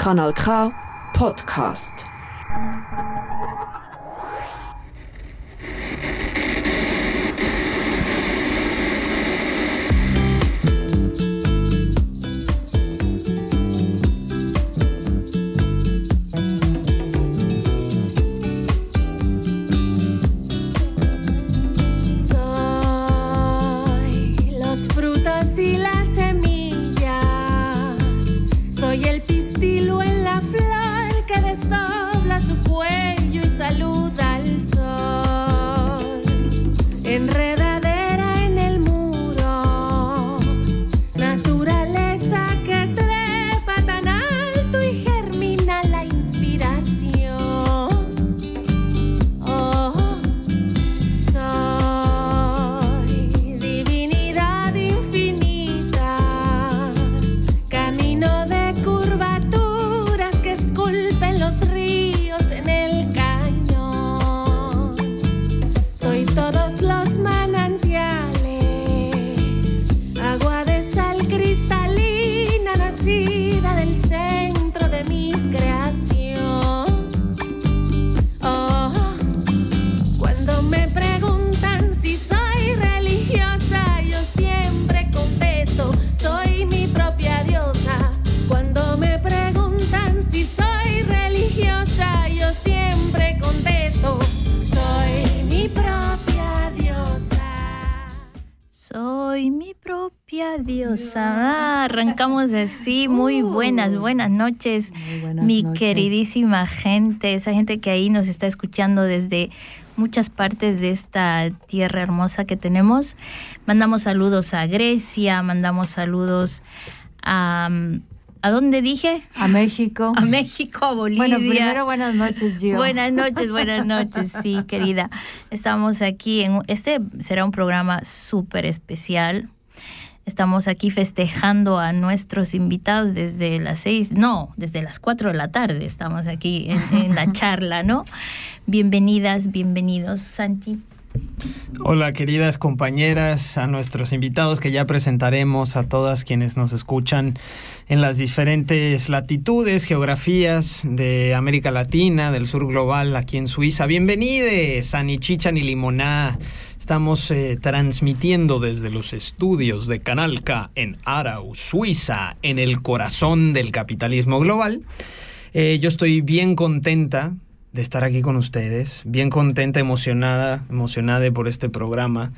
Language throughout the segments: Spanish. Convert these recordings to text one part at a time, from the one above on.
Kanal K Podcast. Arrancamos así. Muy buenas, buenas noches, buenas mi noches. queridísima gente, esa gente que ahí nos está escuchando desde muchas partes de esta tierra hermosa que tenemos. Mandamos saludos a Grecia, mandamos saludos a... ¿A dónde dije? A México. A México, a Bolivia. Bueno, primero buenas noches, Gio. Buenas noches, buenas noches, sí, querida. Estamos aquí en este será un programa súper especial. Estamos aquí festejando a nuestros invitados desde las seis, no, desde las cuatro de la tarde. Estamos aquí en, en la charla, ¿no? Bienvenidas, bienvenidos, Santi. Hola queridas compañeras, a nuestros invitados que ya presentaremos, a todas quienes nos escuchan en las diferentes latitudes, geografías de América Latina, del sur global, aquí en Suiza. Bienvenides a Ni Chicha ni Limoná. Estamos eh, transmitiendo desde los estudios de Canal K en Arau, Suiza, en el corazón del capitalismo global. Eh, yo estoy bien contenta de estar aquí con ustedes, bien contenta, emocionada, emocionada por este programa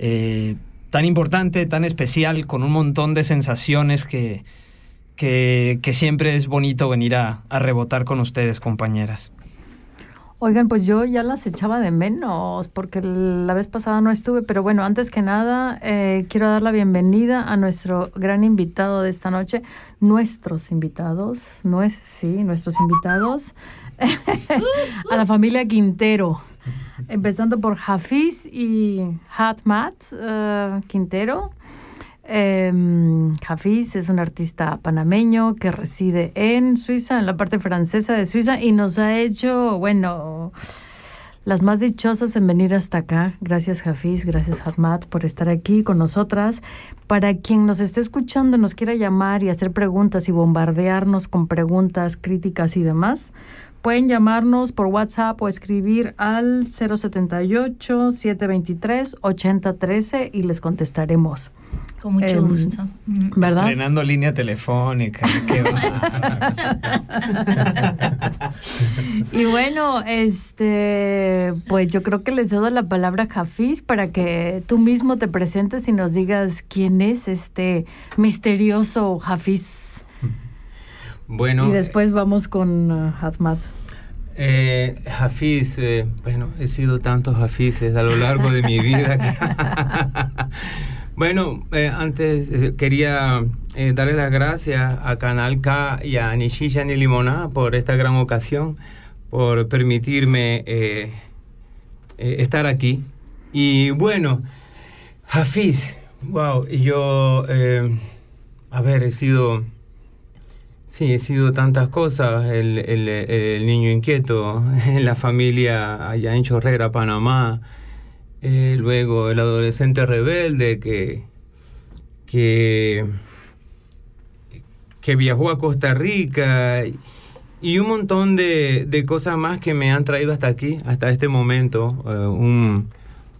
eh, tan importante, tan especial, con un montón de sensaciones que, que, siempre es bonito venir a rebotar con ustedes, compañeras. Oigan, pues yo ya las echaba de menos porque la vez pasada no estuve, pero bueno, antes que nada, eh, quiero dar la bienvenida a nuestro gran invitado de esta noche, nuestros invitados, no es, sí, nuestros invitados, a la familia Quintero, empezando por Hafiz y Hatmat eh, Quintero. Eh, Hafiz es un artista panameño que reside en Suiza, en la parte francesa de Suiza, y nos ha hecho, bueno, las más dichosas en venir hasta acá. Gracias, Hafiz, gracias, Hatmat, por estar aquí con nosotras. Para quien nos esté escuchando, nos quiera llamar y hacer preguntas y bombardearnos con preguntas, críticas y demás, pueden llamarnos por WhatsApp o escribir al 078-723-8013 y les contestaremos. Con mucho Em, gusto. ¿Verdad? Estrenando línea telefónica. qué. Y bueno, este, pues yo creo que les cedo la palabra a Hafiz para que tú mismo te presentes y nos digas quién es este misterioso Hafiz. Bueno, y después vamos con uh, Hazmat. eh, Hafiz, eh, bueno, he sido tantos Hafizes a lo largo de mi vida. que- bueno, eh, antes eh, quería eh, darle las gracias a Canal K y a Nishisha ni Limona por esta gran ocasión, por permitirme eh, eh, estar aquí. Y bueno, Hafiz, wow, yo, a ver, he sido Sí, he sido tantas cosas. El, el- el niño inquieto en la familia allá en Chorrera, Panamá. Eh, luego el adolescente rebelde que, que, que viajó a Costa Rica y un montón de, de, cosas más que me han traído hasta aquí, hasta este momento. Uh, un,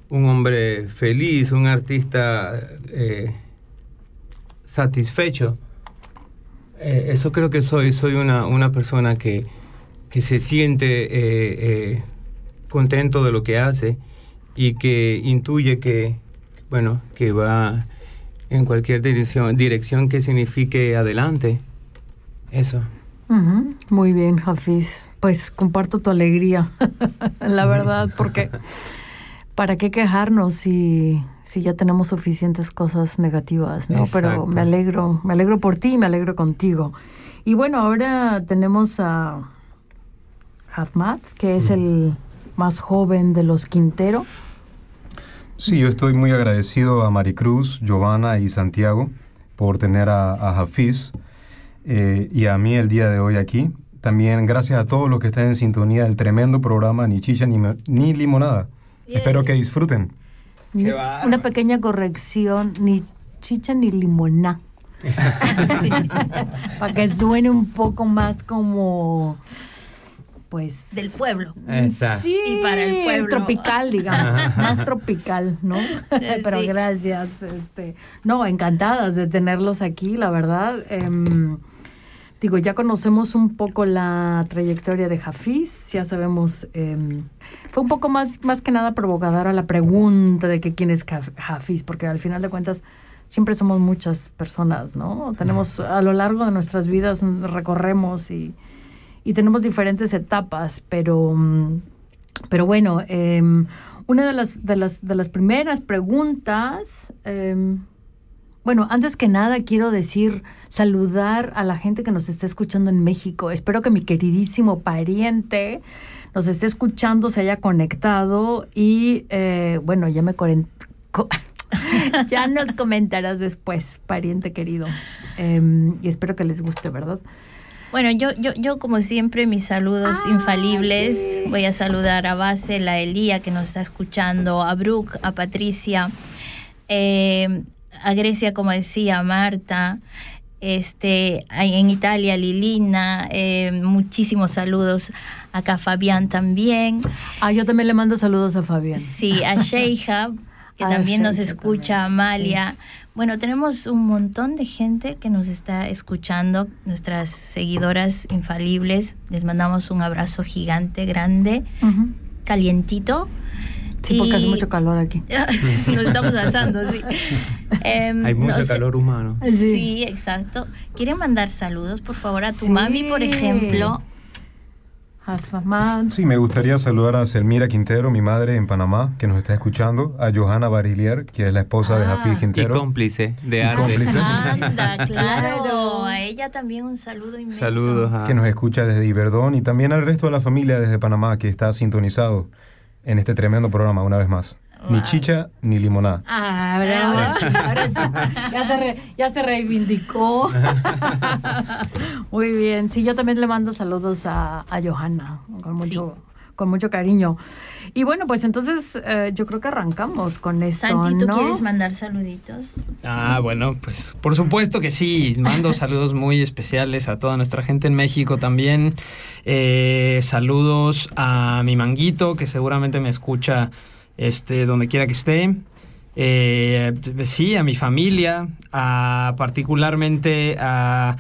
un, hombre feliz, un artista eh, satisfecho. Eh, eso creo que soy, soy una, una persona que, que se siente eh, contento de lo que hace y que intuye que, bueno, que va en cualquier dirección, dirección que signifique adelante. Eso. Muy bien, Hafiz. Pues comparto tu alegría, la verdad, porque ¿para qué quejarnos si, si ya tenemos suficientes cosas negativas, no? Pero me alegro, me alegro por ti y me alegro contigo. Y bueno, ahora tenemos a Hatmat, que es el más joven de los Quintero. Sí, yo estoy muy agradecido a Maricruz, Giovanna y Santiago por tener a, a Hafiz eh, y a mí el día de hoy aquí. También gracias a todos los que están en sintonía del tremendo programa Ni Chicha ni, ni Limonada. Espero que disfruten. Una pequeña corrección, ni chicha ni limoná. Para que suene un poco más como pues del pueblo. Sí, y para el pueblo tropical, digamos, más tropical, ¿no? Pero gracias, este, no, encantadas de tenerlos aquí, la verdad. Eh, digo, ya conocemos un poco la trayectoria de Hafiz, ya sabemos, eh, fue un poco más, más que nada provocadora la pregunta de que quién es Hafiz, porque al final de cuentas siempre somos muchas personas, ¿no? Tenemos a lo largo de nuestras vidas recorremos y y tenemos diferentes etapas, pero, mm, pero bueno, em, una de las, de, las, de las primeras preguntas, em, bueno, antes que nada quiero decir, saludar a la gente que nos está escuchando en México. Espero que mi queridísimo pariente nos esté escuchando, se haya conectado y eh, bueno, ya me ya nos comentarás después, pariente querido. Em, y espero que les guste, ¿verdad? Bueno, yo, yo, yo como siempre, mis saludos ah, infalibles. Voy a saludar a Basel, a Elía que nos está escuchando, a Brooke, a Patricia, eh, a Grecia, como decía, Marta, este, en Italia, Lilina, eh, muchísimos saludos. Acá Fabián también. Ah, yo también le mando saludos a Fabián. Sí, a Sheija, que también nos escucha, Amalia. Bueno, tenemos un montón de gente que nos está escuchando, nuestras seguidoras infalibles. Les mandamos un abrazo gigante, grande, calientito. Sí, porque hace mucho calor aquí. nos estamos asando, sí. Em, Hay mucho calor humano. Sí. exacto. ¿Quieren mandar saludos, por favor, a tu mami, por ejemplo? Sí, me gustaría saludar a Selmira Quintero, mi madre en Panamá, que nos está escuchando, a Johanna Barilier, que es la esposa de ah. Quintero. Y cómplice de arte. Cómplice. Anda, claro. A ella también un saludo inmenso. Saludos. A... Que nos escucha desde Iberdón y también al resto de la familia desde Panamá, que está sintonizado en este tremendo programa una vez más. Ni chicha ni limonada. Ah, ahora, sí, ahora sí. Ya se, ya se reivindicó. Muy bien. Sí, yo también le mando saludos a, a Johanna con mucho, con mucho cariño. Y bueno, pues entonces eh, yo creo que arrancamos con esto. Santi, ¿tú ¿no? quieres mandar saluditos? Ah, bueno, pues por supuesto que sí. Mando saludos muy especiales a toda nuestra gente en México también. Eh, saludos a mi manguito, que seguramente me escucha este, donde quiera que esté. Eh, sí, a mi familia, a particularmente a...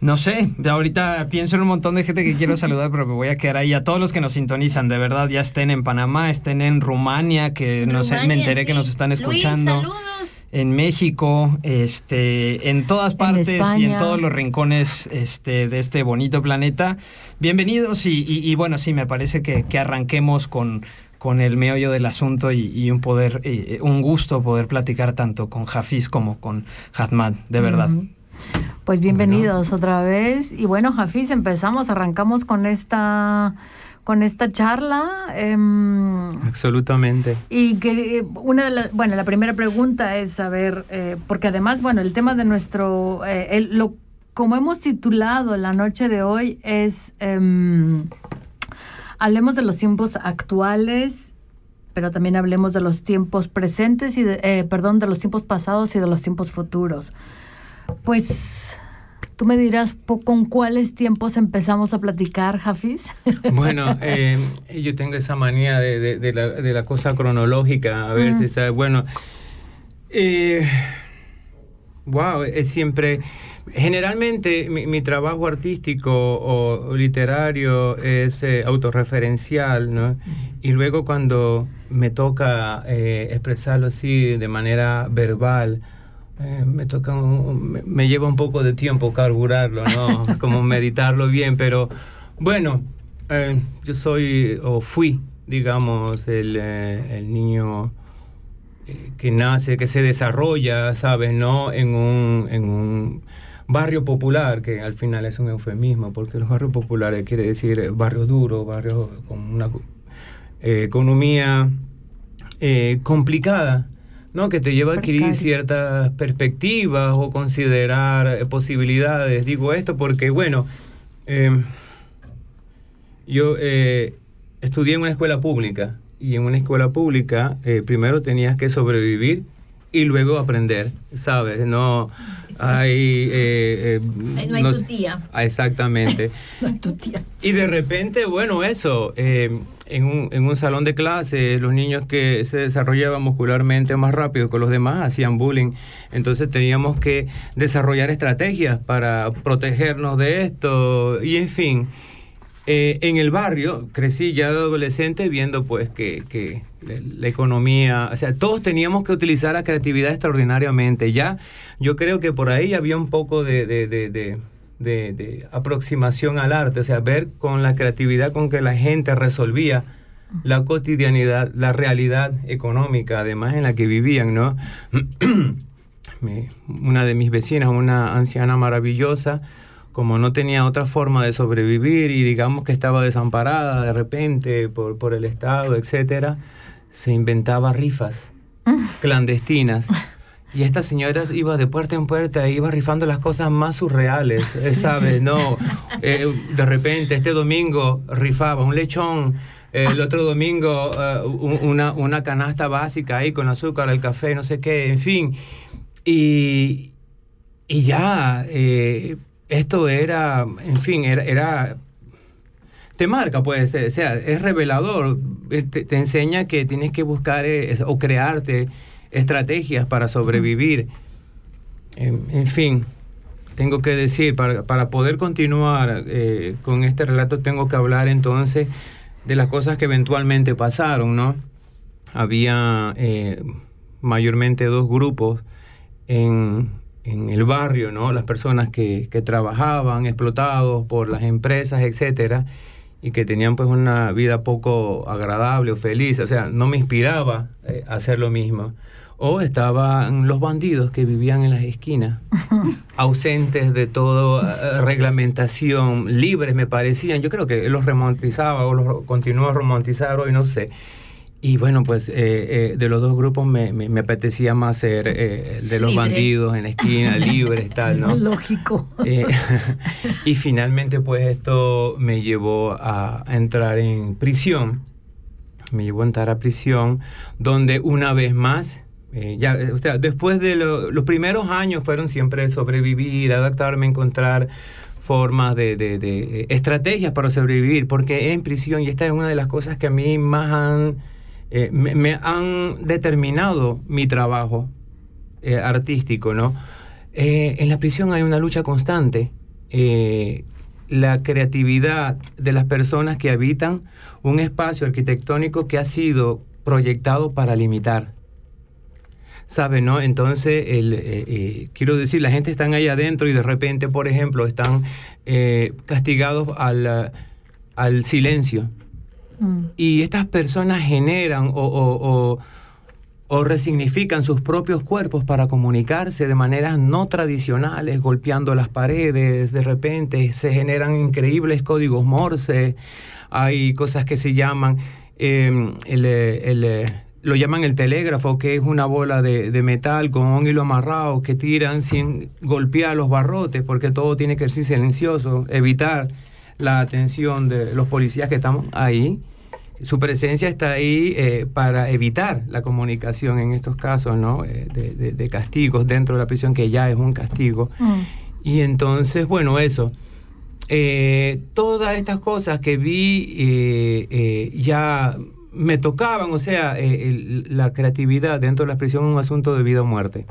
No sé, ahorita pienso en un montón de gente que quiero saludar, pero me voy a quedar ahí. A todos los que nos sintonizan, de verdad, ya estén en Panamá, estén en Rumania, que no sé, me enteré que nos están escuchando. Luis, saludos. En México, este, en todas partes y en todos los rincones este, de este bonito planeta. Bienvenidos y, bueno, sí, me parece que, que arranquemos con, con el meollo del asunto y, un poder, eh, un gusto poder platicar tanto con Hafiz como con Hatmad, de verdad. Pues bienvenidos otra vez. Y bueno, Hafiz, empezamos, arrancamos con esta con esta charla. Em, Absolutamente. Y que eh, una de las, bueno, la primera pregunta es saber, eh, porque además, bueno, el tema de nuestro, lo, como hemos titulado la noche de hoy es em, hablemos de los tiempos actuales, pero también hablemos de los tiempos presentes y, de, eh, perdón, de los tiempos pasados y de los tiempos futuros. Pues, Tú me dirás con cuáles tiempos empezamos a platicar, Jafis. Bueno, eh, yo tengo esa manía de, de, la, de, la, cosa cronológica, a ver si sabe. Bueno, eh, wow, es siempre. Generalmente mi, trabajo artístico o, literario es eh, autorreferencial, ¿no? Y luego cuando me toca eh, expresarlo así de manera verbal, eh, me toca me, lleva un poco de tiempo carburarlo, ¿no? Como meditarlo bien, pero bueno, yo soy o fui, digamos, el, el niño que nace, que se desarrolla, ¿sabes? ¿No? En un, en un barrio popular, que al final es un eufemismo, porque los barrios populares quiere decir barrio duro, barrio con una eh, economía eh, complicada, ¿no? que te lleva a adquirir ciertas perspectivas o considerar eh, posibilidades. Digo esto porque, bueno, yo estudié en una escuela pública y en una escuela pública primero tenías que sobrevivir y luego aprender, ¿sabes? No hay... Eh, eh, no hay tu tía. Ah, exactamente. tu tía. Y de repente, bueno, eso, eh, en, un, en un salón de clase, los niños que se desarrollaban muscularmente más rápido que los demás hacían bullying. Entonces teníamos que desarrollar estrategias para protegernos de esto y en fin. Eh, en el barrio crecí ya de adolescente viendo pues que, la, economía, o sea, todos teníamos que utilizar la creatividad extraordinariamente. Ya yo creo que por ahí había un poco de, de, aproximación al arte, o sea, ver con la creatividad con que la gente resolvía la cotidianidad, la realidad económica, además en la que vivían, ¿no? una de mis vecinas, una anciana maravillosa, como no tenía otra forma de sobrevivir y digamos que estaba desamparada de repente por, por el Estado, etcétera, se inventaba rifas clandestinas. Y esta señora iba de puerta en puerta, iba rifando las cosas más surreales, eh, ¿sabes? No, eh, de repente este domingo rifaba un lechón, el otro domingo eh, una, una canasta básica ahí con azúcar, el café, no sé qué, en fin. Y, y ya, esto era, en fin, era, era te marca, pues, o sea, es revelador, eh, te, enseña que tienes que buscar eh, o crearte estrategias para sobrevivir. En, fin, tengo que decir, para, para poder continuar eh, con este relato, tengo que hablar entonces de las cosas que eventualmente pasaron, ¿no? Había mayormente dos grupos en, en el barrio, ¿no? Las personas que, que trabajaban explotados por las empresas, etcétera, y que tenían pues una vida poco agradable o feliz, o sea, no me inspiraba eh, a hacer lo mismo. O estaban los bandidos que vivían en las esquinas, ausentes de toda eh, reglamentación, libres me parecían. Yo creo que los romantizaba o los continúa a romantizar hoy, no sé. Y bueno, pues eh, eh, de los dos grupos me, me, apetecía más ser eh, de los bandidos en la esquina, libres, tal, ¿no? Lógico. y finalmente, pues esto me llevó a entrar en prisión. Me llevó a entrar a prisión, donde una vez más ya, o sea, después de los primeros años fueron siempre sobrevivir, adaptarme, encontrar formas de, de, de, estrategias para sobrevivir, porque en prisión, y esta es una de las cosas que a mí más han eh, me, han determinado mi trabajo eh, artístico, ¿no? Eh, en la prisión hay una lucha constante. la creatividad de las personas que habitan un espacio arquitectónico que ha sido proyectado para limitar. ¿Sabe, no? Entonces, el, quiero decir, la gente está ahí adentro y de repente, por ejemplo, están castigados al, al silencio Mm. Y estas personas generan o, resignifican sus propios cuerpos para comunicarse de maneras no tradicionales, golpeando las paredes, de repente se generan increíbles códigos Morse, hay cosas que se llaman, em, lo llaman el telégrafo, que es una bola de, de, metal con un hilo amarrado que tiran sin golpear los barrotes, porque todo tiene que ser silencioso, evitar la atención de los policías que están ahí. Su presencia está ahí eh, para evitar la comunicación en estos casos ¿no? Eh, de, castigos dentro de la prisión, que ya es un castigo. Mm. Y entonces, bueno, eso. Eh, todas estas cosas que vi ya me tocaban, o sea, el- la creatividad dentro de la prisión es un asunto de vida o muerte,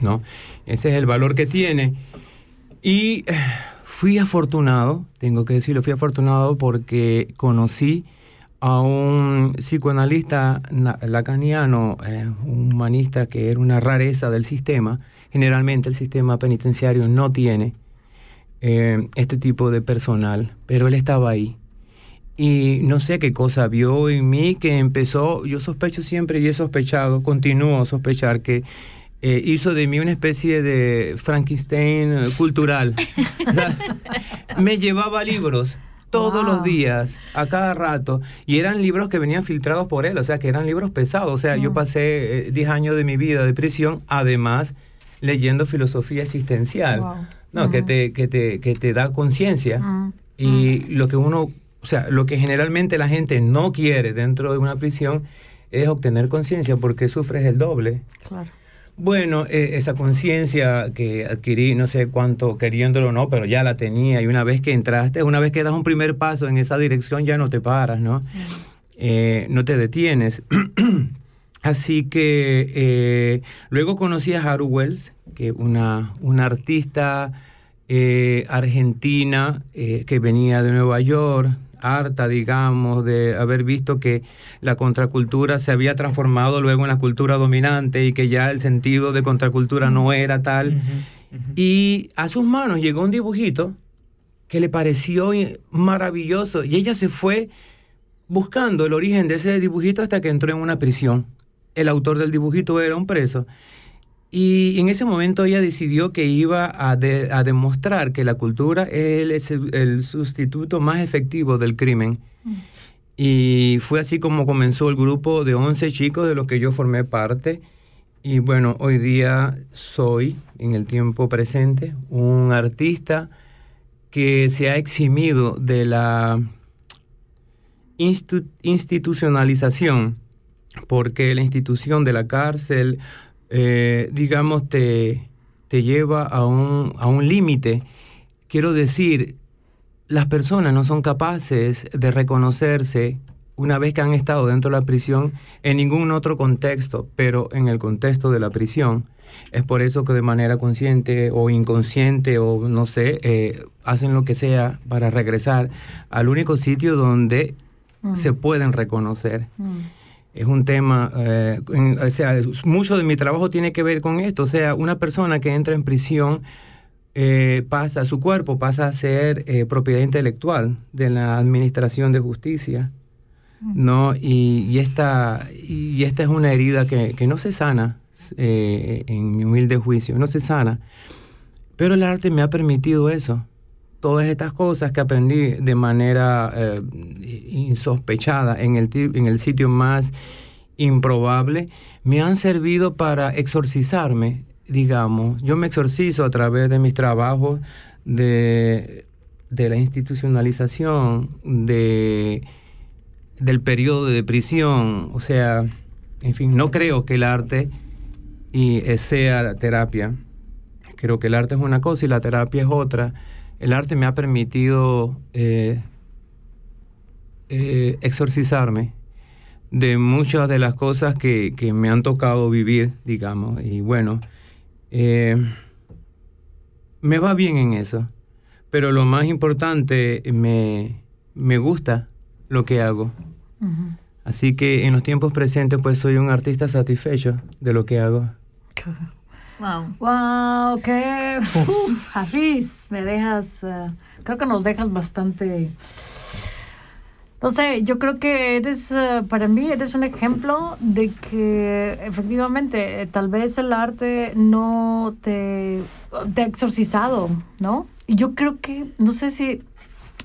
¿no? Ese es el valor que tiene. Y fui afortunado, tengo que decirlo, fui afortunado porque conocí a un psicoanalista na- lacaniano, eh, un humanista que era una rareza del sistema. Generalmente el sistema penitenciario no tiene eh, este tipo de personal, pero él estaba ahí. Y no sé qué cosa vio en mí que empezó, yo sospecho siempre y he sospechado, continúo a sospechar que eh, hizo de mí una especie de Frankenstein eh, cultural. O sea, me llevaba libros todos los días, a cada rato, y eran libros que venían filtrados por él, o sea, que eran libros pesados. O sea, yo Mm. pasé eh, 10 años de mi vida de prisión, además leyendo filosofía existencial, Wow. no, que, Ujú. te, que, te, que te da conciencia. Mm, Y lo que uno, o sea, lo que generalmente la gente no quiere dentro de una prisión es obtener conciencia porque sufres el doble. Claro. Bueno, eh, esa conciencia que adquirí, no sé cuánto queriéndolo o no, pero ya la tenía y una vez que entraste, una vez que das un primer paso en esa dirección ya no te paras, ¿no? Eh, no te detienes. Así que eh, luego conocí a Haru Wells, que una, una artista eh, argentina eh, que venía de Nueva York, harta, digamos, de haber visto que la contracultura se había transformado luego en la cultura dominante y que ya el sentido de contracultura no era tal. Y a sus manos llegó un dibujito que le pareció maravilloso y ella se fue buscando el origen de ese dibujito hasta que entró en una prisión. El autor del dibujito era un preso. Y en ese momento ella decidió que iba a, de- a demostrar que la cultura es el, el sustituto más efectivo del crimen. Y fue así como comenzó el grupo de 11 chicos de los que yo formé parte. Y bueno, hoy día soy, en el tiempo presente, un artista que se ha eximido de la institucionalización, porque la institución de la cárcel, eh, digamos, te, te lleva a un, a un límite. Quiero decir, las personas no son capaces de reconocerse una vez que han estado dentro de la prisión en ningún otro contexto, pero en el contexto de la prisión. Es por eso que de manera consciente o inconsciente o no sé, eh, hacen lo que sea para regresar al único sitio donde Mm. se pueden reconocer. Mm. Es un tema, eh, en- o sea, mucho de mi trabajo tiene que ver con esto. O sea, una persona que entra en prisión eh, pasa, su cuerpo pasa a ser eh, propiedad intelectual de la Administración de Justicia. ¿no? Y, y esta, y esta es una herida que, que no se sana, eh, en mi humilde juicio, no se sana. Pero el arte me ha permitido eso. Todas estas cosas que aprendí de manera eh, insospechada en el, en el sitio más improbable, me han servido para exorcizarme, digamos. Yo me exorcizo a través de mis trabajos de, de la institucionalización, de, del periodo de prisión. O sea, en fin, no creo que el arte y, eh, sea la terapia. Creo que el arte es una cosa y la terapia es otra. El arte me ha permitido eh, eh, exorcizarme de muchas de las cosas que, que me han tocado vivir, digamos. Y bueno, eh, me va bien en eso. Pero lo más importante, me, me gusta lo que hago. Así que en los tiempos presentes, pues soy un artista satisfecho de lo que hago. Wow. Wow, qué Uf, Hafiz, me dejas, eh, creo que nos dejas bastante. No sé, yo creo que eres, eh, para mí, eres un ejemplo de que efectivamente, eh, tal vez el arte no te, te ha exorcizado, ¿no? Y yo creo que, no sé si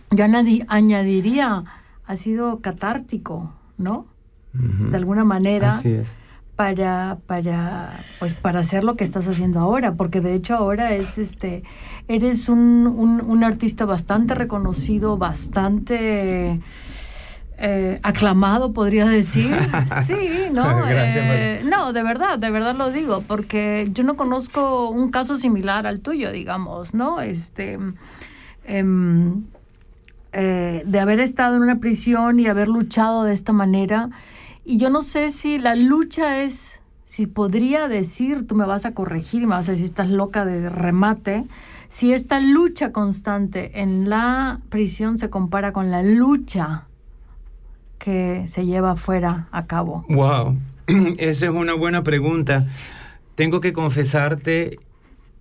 yo añadi- añadiría, ha sido catártico, ¿no? De alguna manera Así es. Para para pues para hacer lo que estás haciendo ahora porque de hecho ahora es este eres un, un, un artista bastante reconocido bastante eh, aclamado, podría decir. Sí, ¿no? Eh, no, de verdad, de verdad lo digo, porque yo no conozco un caso similar al tuyo, digamos, ¿no? Este, em, eh, de haber estado en una prisión y haber luchado de esta manera. Y yo no sé si la lucha es, si podría decir, tú me vas a corregir y me vas a decir, estás loca de remate, si esta lucha constante en la prisión se compara con la lucha que se lleva afuera a cabo. Wow, esa es una buena pregunta. Tengo que confesarte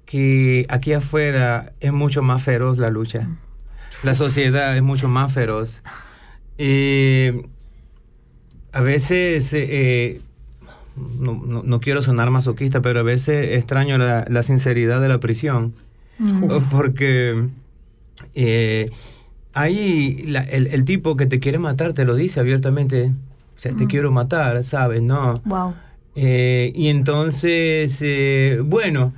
que aquí afuera es mucho más feroz la lucha. La sociedad es mucho más feroz. Eh, a veces, eh, no, no- no quiero sonar masoquista, pero a veces extraño la, la sinceridad de la prisión. Porque eh, ahí la- el, el tipo que te quiere matar te lo dice abiertamente. O sea, te quiero matar, ¿sabes? No. Wow. Eh, y entonces, eh, bueno,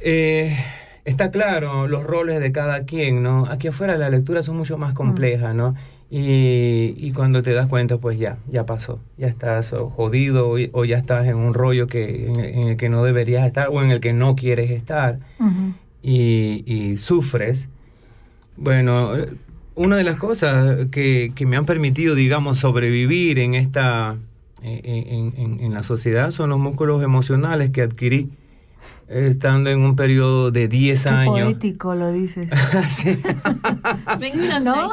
eh, está claro los roles de cada quien, ¿no? Aquí afuera las lecturas son mucho más complejas, ¿no? Y, y cuando te das cuenta, pues ya, ya pasó, ya estás jodido o, ya estás en un rollo que, en, en el que no deberías estar o en el que no quieres estar y, y sufres, bueno, una de las cosas que, que me han permitido, digamos, sobrevivir en esta, en, en- en la sociedad son los músculos emocionales que adquirí estando en un periodo de 10 Qué años. poético lo dices. Sí. Sí, ¿no?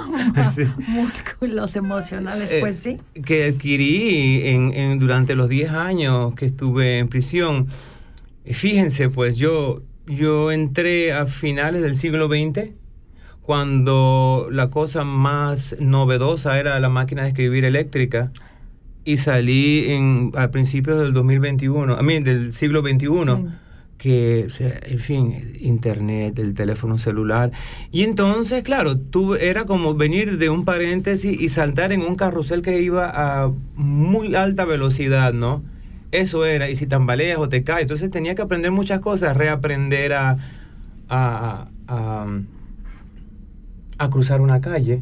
Músculos emocionales, Eh, pues sí. que adquirí en, en- durante los 10 años que estuve en prisión. Eh, Fíjense, pues yo, yo entré a finales del siglo XX, cuando la cosa más novedosa era la máquina de escribir eléctrica, y salí en, a principios del 2021, a mí, del siglo XXI que, en fin, internet, el teléfono celular. Y entonces, claro, tú era como venir de un paréntesis y saltar en un carrusel que iba a muy alta velocidad, ¿no? Eso era, y si tambaleas o te caes, entonces tenía que aprender muchas cosas, reaprender a, a, a, a cruzar una calle,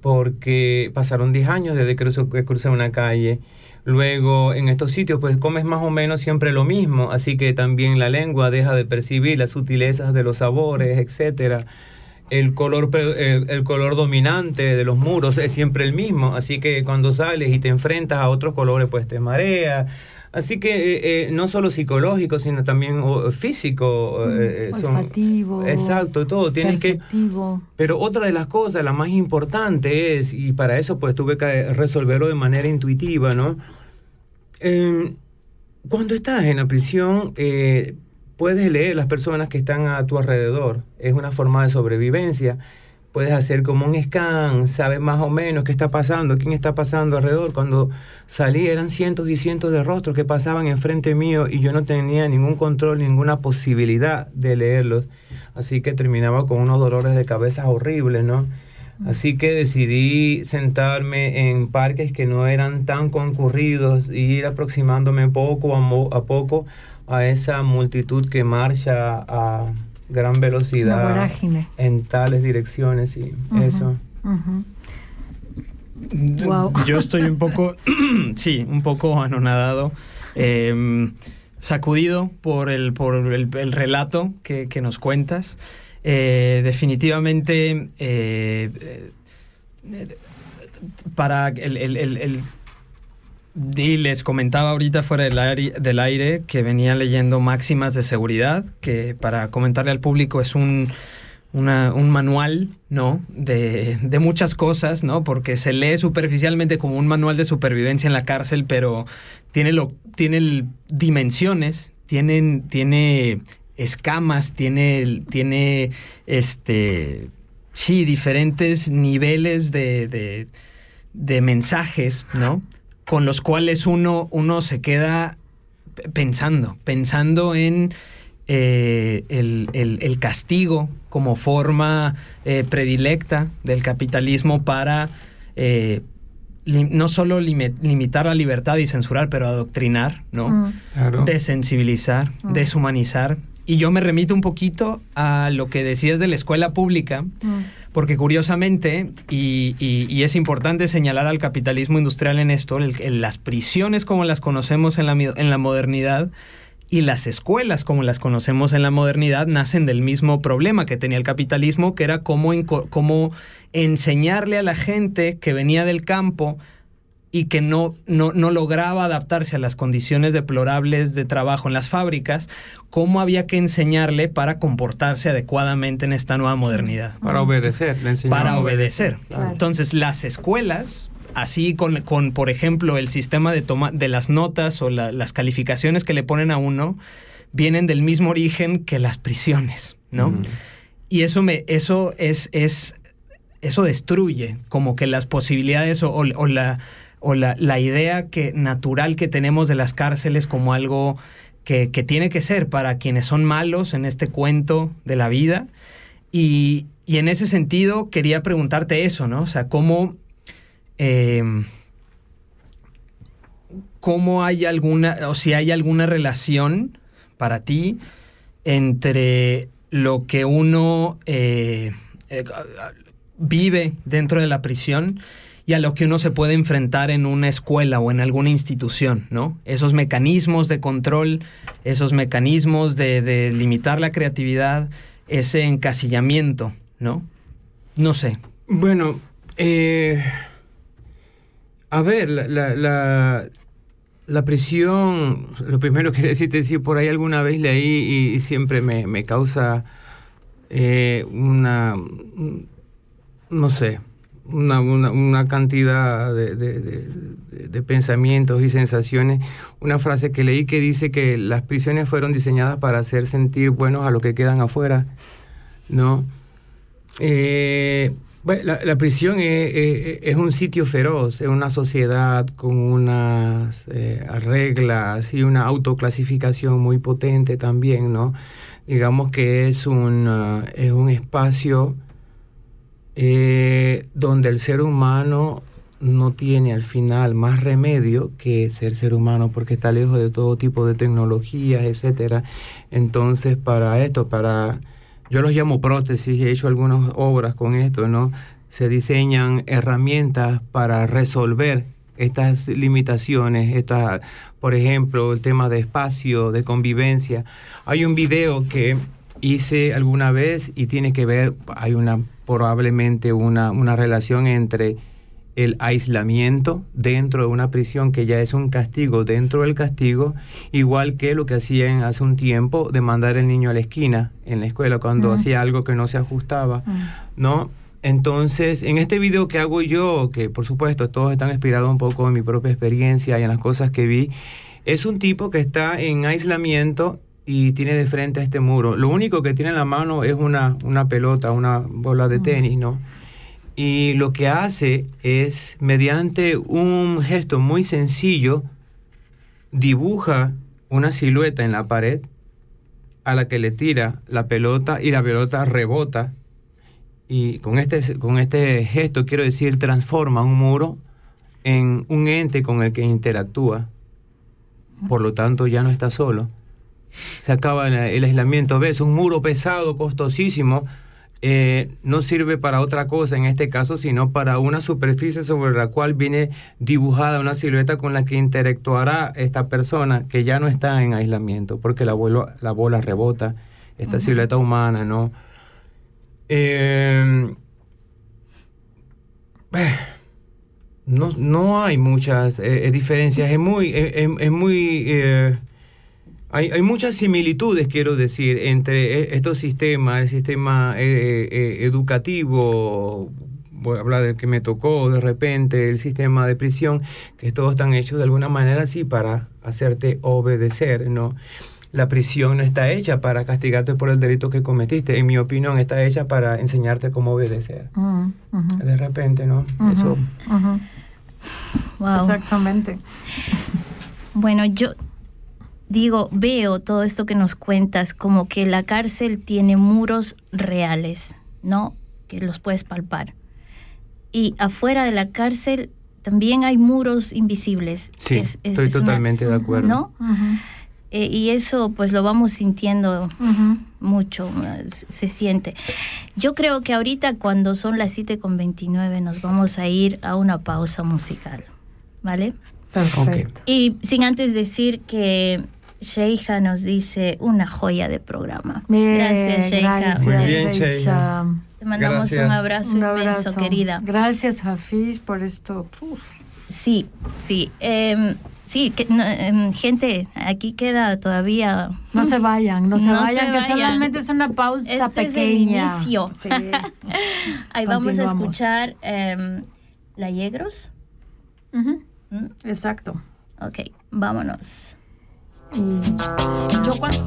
porque pasaron 10 años desde que crucé una calle. Luego, en estos sitios, pues comes más o menos siempre lo mismo, así que también la lengua deja de percibir las sutilezas de los sabores, etcétera. El color, el color dominante de los muros es siempre el mismo, así que cuando sales y te enfrentas a otros colores, pues te marea. Así que eh, eh, no solo psicológico, sino también oh, físico. eh, son- Olfativo. exacto, todo. Tienes que, pero otra de las cosas, la más importante es, y para eso pues tuve que resolverlo de manera intuitiva, ¿no? Eh, cuando estás en la prisión, eh, puedes leer las personas que están a tu alrededor. Es una forma de sobrevivencia. Puedes hacer como un scan, sabes más o menos qué está pasando, quién está pasando alrededor. Cuando salí eran cientos y cientos de rostros que pasaban enfrente mío y yo no tenía ningún control, ninguna posibilidad de leerlos. Así que terminaba con unos dolores de cabeza horribles, ¿no? Así que decidí sentarme en parques que no eran tan concurridos y ir aproximándome poco a, a poco a esa multitud que marcha a gran velocidad en tales direcciones y eso. Wow. Yo estoy un poco, sí, un poco anonadado, eh, sacudido por el, por el, el relato que, que nos cuentas. Eh, definitivamente, eh, eh, para el, el- Di les comentaba ahorita fuera del aire, del aire que venía leyendo máximas de seguridad, que para comentarle al público es un, un manual, ¿no? De, de muchas cosas, ¿no? Porque se lee superficialmente como un manual de supervivencia en la cárcel, pero tiene, lo, tiene dimensiones, tienen, tiene escamas, tiene, tiene este, sí, diferentes niveles de, de, de mensajes, ¿no? Con los cuales uno, uno se queda pensando, pensando en eh, el, el- el castigo como forma eh, predilecta del capitalismo para eh, li- no solo limi- limitar la libertad y censurar, pero adoctrinar, ¿no? Mm. Claro. Desensibilizar, Mm. deshumanizar. Y yo me remito un poquito a lo que decías de la escuela pública, Mm. Porque curiosamente, y, es importante señalar al capitalismo industrial en esto, las prisiones como las conocemos en la, modernidad y las escuelas como las conocemos en la modernidad nacen del mismo problema que tenía el capitalismo, que era cómo enseñarle a la gente que venía del campo y que no, no, no lograba adaptarse a las condiciones deplorables de trabajo en las fábricas, cómo había que enseñarle para comportarse adecuadamente en esta nueva modernidad Para obedecer, le enseñaban para obedecer. Claro. Entonces, las escuelas, así con, con, por ejemplo, el sistema de, toma, de las notas o la- las calificaciones que le ponen a uno, vienen del mismo origen que las prisiones, ¿no? Mm. Y eso, me, eso es, es, eso destruye como que las posibilidades o, o- o la, o la, la idea que, natural que tenemos de las cárceles como algo que, que tiene que ser para quienes son malos en este cuento de la vida. Y, y en ese sentido quería preguntarte eso, ¿no? O sea, cómo... eh, ¿Cómo hay alguna, o si hay alguna relación para ti entre lo que uno eh, eh, vive dentro de la prisión y a lo que uno se puede enfrentar en una escuela o en alguna institución, ¿no? Esos mecanismos de control, esos mecanismos de, limitar la creatividad, ese encasillamiento, ¿no? No sé. Bueno, eh, a ver, la, la, prisión, lo primero que decirte, si por ahí alguna vez leí y, siempre me, me causa eh, una, no sé, una, una, cantidad de, de- pensamientos y sensaciones. Una frase que leí que dice que las prisiones fueron diseñadas para hacer sentir buenos a los que quedan afuera, ¿no? Eh, bueno, la, la prisión es, es- es un sitio feroz, es una sociedad con unas eh, reglas y una autoclasificación muy potente también, ¿no? Digamos que es un, ah, es un espacio eh, donde el ser humano no tiene al final más remedio que ser ser humano porque está lejos de todo tipo de tecnologías, etcétera. Entonces, para esto, para yo los llamo prótesis, he hecho algunas obras con esto, ¿no? Se diseñan herramientas para resolver estas limitaciones, estas, por ejemplo, el tema de espacio, de convivencia. Hay un video que hice alguna vez y tiene que ver, hay una probablemente una, una relación entre el aislamiento dentro de una prisión que ya es un castigo dentro del castigo, igual que lo que hacían hace un tiempo de mandar el niño a la esquina en la escuela cuando hacía algo que no se ajustaba, ¿no? Entonces, en este video que hago yo, que por supuesto todos están inspirados un poco en mi propia experiencia y en las cosas que vi, es un tipo que está en aislamiento y tiene de frente a este muro. Lo único que tiene en la mano es una, una pelota, una bola de tenis, ¿no? Y lo que hace es, mediante un gesto muy sencillo, dibuja una silueta en la pared a la que le tira la pelota y la pelota rebota. Y con este, con este gesto, quiero decir, transforma un muro en un ente con el que interactúa. Por lo tanto, ya no está solo. Se acaba el, aislamiento. ¿Ves? Un muro pesado, costosísimo, eh, no sirve para otra cosa en este caso, sino para una superficie sobre la cual viene dibujada una silueta con la que interactuará esta persona que ya no está en aislamiento, porque la, bola- la bola rebota, esta silueta humana, ¿no? Eh, eh, no, no hay muchas eh, diferencias, es muy, eh, es muy hay, hay muchas similitudes, quiero decir, entre eh, estos sistemas, el sistema eh, eh, educativo, voy a hablar del que me tocó de repente, el sistema de prisión, que todos están hechos de alguna manera así para hacerte obedecer, ¿no? La prisión no está hecha para castigarte por el delito que cometiste, en mi opinión está hecha para enseñarte cómo obedecer. Mm, De repente, ¿no? Eso. Wow. Exactamente. Bueno, yo digo, veo todo esto que nos cuentas como que la cárcel tiene muros reales, ¿no? Que los puedes palpar. Y afuera de la cárcel también hay muros invisibles. sí, Es- es- estoy es una- totalmente de acuerdo. ¿No? Eh, y eso pues lo vamos sintiendo mucho, se siente. Yo creo que ahorita cuando son las 7 con 29 nos vamos a ir a una pausa musical, ¿vale? Perfecto. Y sin antes decir que Sheija nos dice una joya de programa. Bien, gracias, Sheija. gracias, Muy bien. Sheija. Te mandamos Gracias. un abrazo Un inmenso, abrazo. querida. Gracias, Hafiz, por esto. Uf. Sí, sí. em, sí, que, no, em, gente, aquí queda todavía... No se vayan, no se No se vayan, que vayan. solamente es una pausa Este es el pequeña. inicio. Sí. Ahí vamos a escuchar em, La Yegros. ¿Mm? Exacto. Ok, vámonos. Y yo cuando-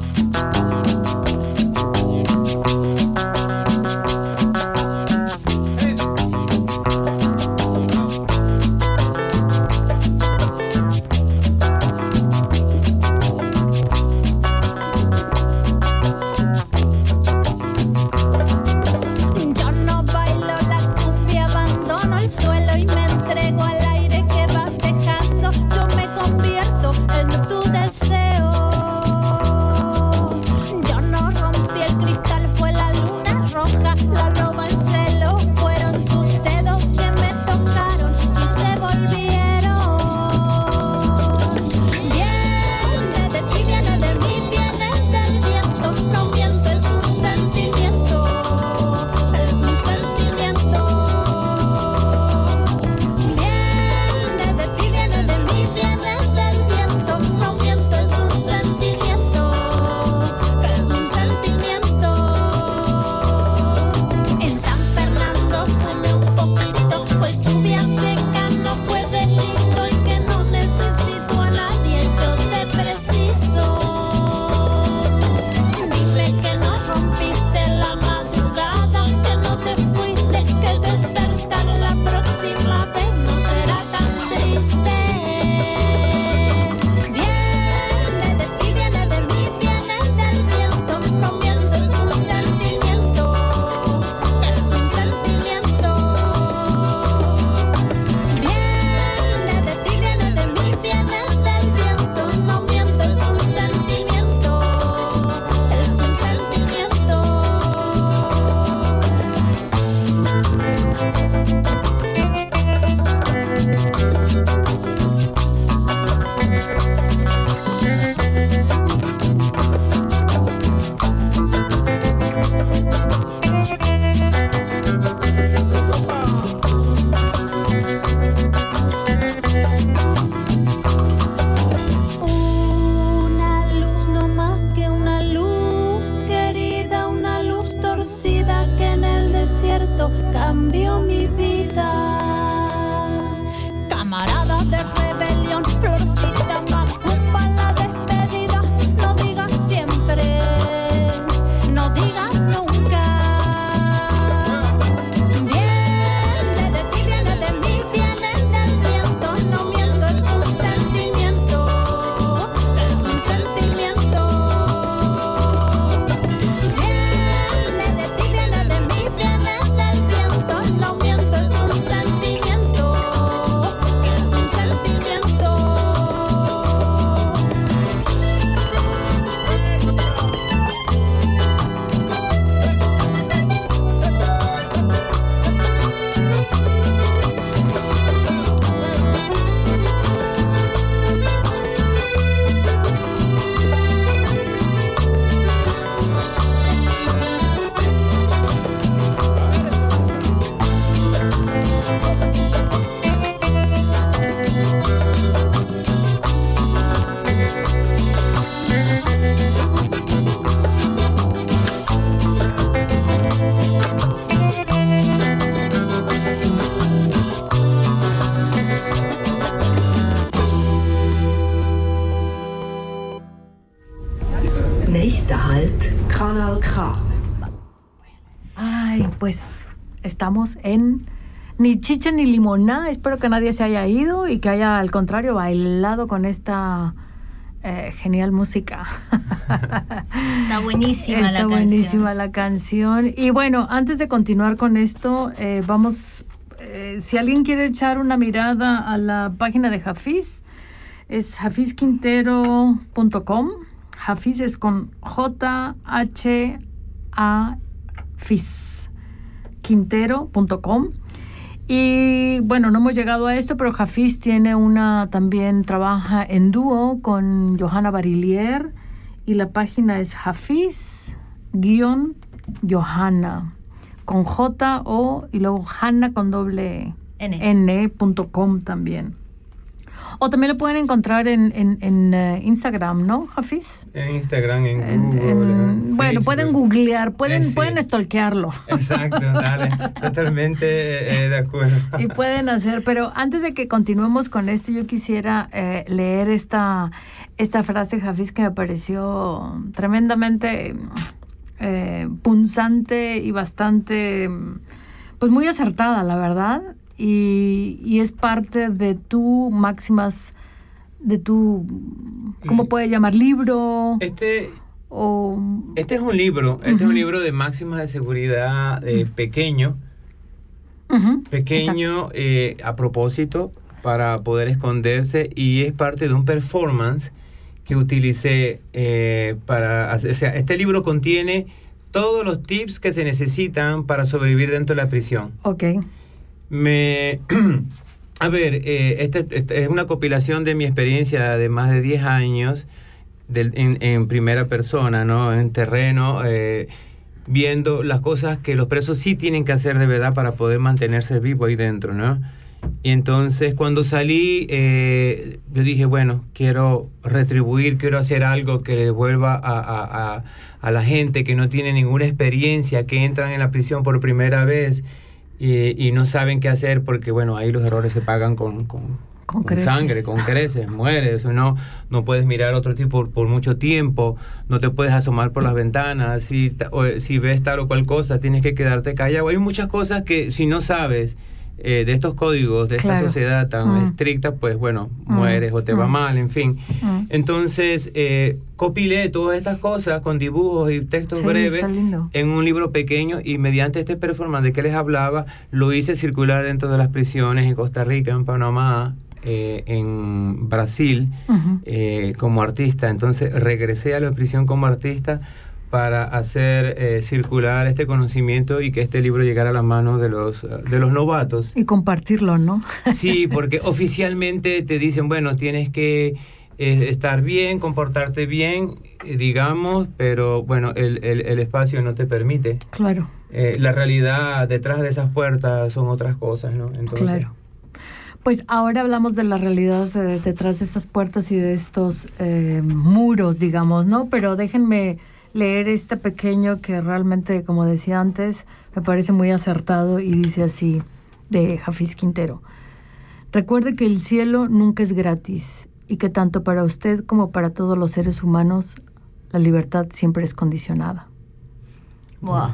estamos en ni chicha ni limonada. Espero que nadie se haya ido y que haya al contrario bailado con esta eh, genial música. Está buenísima Está la buenísima canción. la canción. Y bueno, antes de continuar con esto, eh, vamos, eh, si alguien quiere echar una mirada a la página de Hafiz, es hafizquintero.com Hafiz es con J-H-A-FIZ, quintero.com. Y bueno, no hemos llegado a esto, pero Hafiz tiene una, también trabaja en dúo con Johanna Barillier y la página es Hafiz-Johanna con J O y luego Hanna con doble N. N.com también. O también lo pueden encontrar en, en, en, eh, Instagram, ¿no, Hafiz? En Instagram, en, En- Google. en- en bueno, pueden googlear, pueden, Eh, sí. pueden stalkearlo. Exacto, dale. Totalmente eh, de acuerdo. y pueden hacer, pero antes de que continuemos con esto, yo quisiera eh, leer esta, esta frase, Hafiz, que me pareció tremendamente eh, punzante y bastante, pues muy acertada, la verdad, y, y es parte de tu máximas, de tu, ¿cómo Mm. puede llamar? Libro Este, o... este es un libro, este es un libro de máximas de seguridad eh, pequeño, pequeño eh, a propósito para poder esconderse y es parte de un performance que utilicé eh, para hacer, o sea, este libro contiene todos los tips que se necesitan para sobrevivir dentro de la prisión. Ok. Me, a ver, eh, este, este es una compilación de mi experiencia de más de 10 años del- en, en primera persona, ¿no? En terreno, eh, viendo las cosas que los presos sí tienen que hacer de verdad para poder mantenerse vivo ahí dentro, ¿no? Y entonces cuando salí, eh, yo dije, bueno, quiero retribuir, quiero hacer algo que le devuelva a, a- a- a la gente que no tiene ninguna experiencia, que entran en la prisión por primera vez y, y no saben qué hacer porque, bueno, ahí los errores se pagan con, con, Con con creces. sangre, con creces, mueres, o no, no puedes mirar otro tipo por, por mucho tiempo, no te puedes asomar por las ventanas, si, o, si ves tal o cual cosa, tienes que quedarte callado. Hay muchas cosas que si no sabes eh, de estos códigos, de esta sociedad tan Mm. estricta, pues bueno, Mm. mueres o te va Mm. mal, en fin. Entonces, eh, copilé todas estas cosas con dibujos y textos Sí, breves en un libro pequeño y mediante este performance de que les hablaba, lo hice circular dentro de las prisiones en Costa Rica, en Panamá, eh, en Brasil, eh, como artista. Entonces regresé a la prisión como artista para hacer eh, circular este conocimiento y que este libro llegara a las manos de los, eh, de los novatos. Y compartirlo, ¿no? Sí, porque oficialmente te dicen, bueno, tienes que eh, estar bien, comportarte bien, digamos, pero bueno, el, el- el espacio no te permite. Claro, Eh, la realidad detrás de esas puertas son otras cosas, ¿no? Entonces, claro. Pues ahora hablamos de la realidad de- detrás de estas puertas y de estos eh, muros, digamos, ¿no? Pero déjenme leer este pequeño que realmente, como decía antes, me parece muy acertado y dice así, de Jafiz Quintero. Recuerde que el cielo nunca es gratis y que tanto para usted como para todos los seres humanos, la libertad siempre es condicionada. Wow.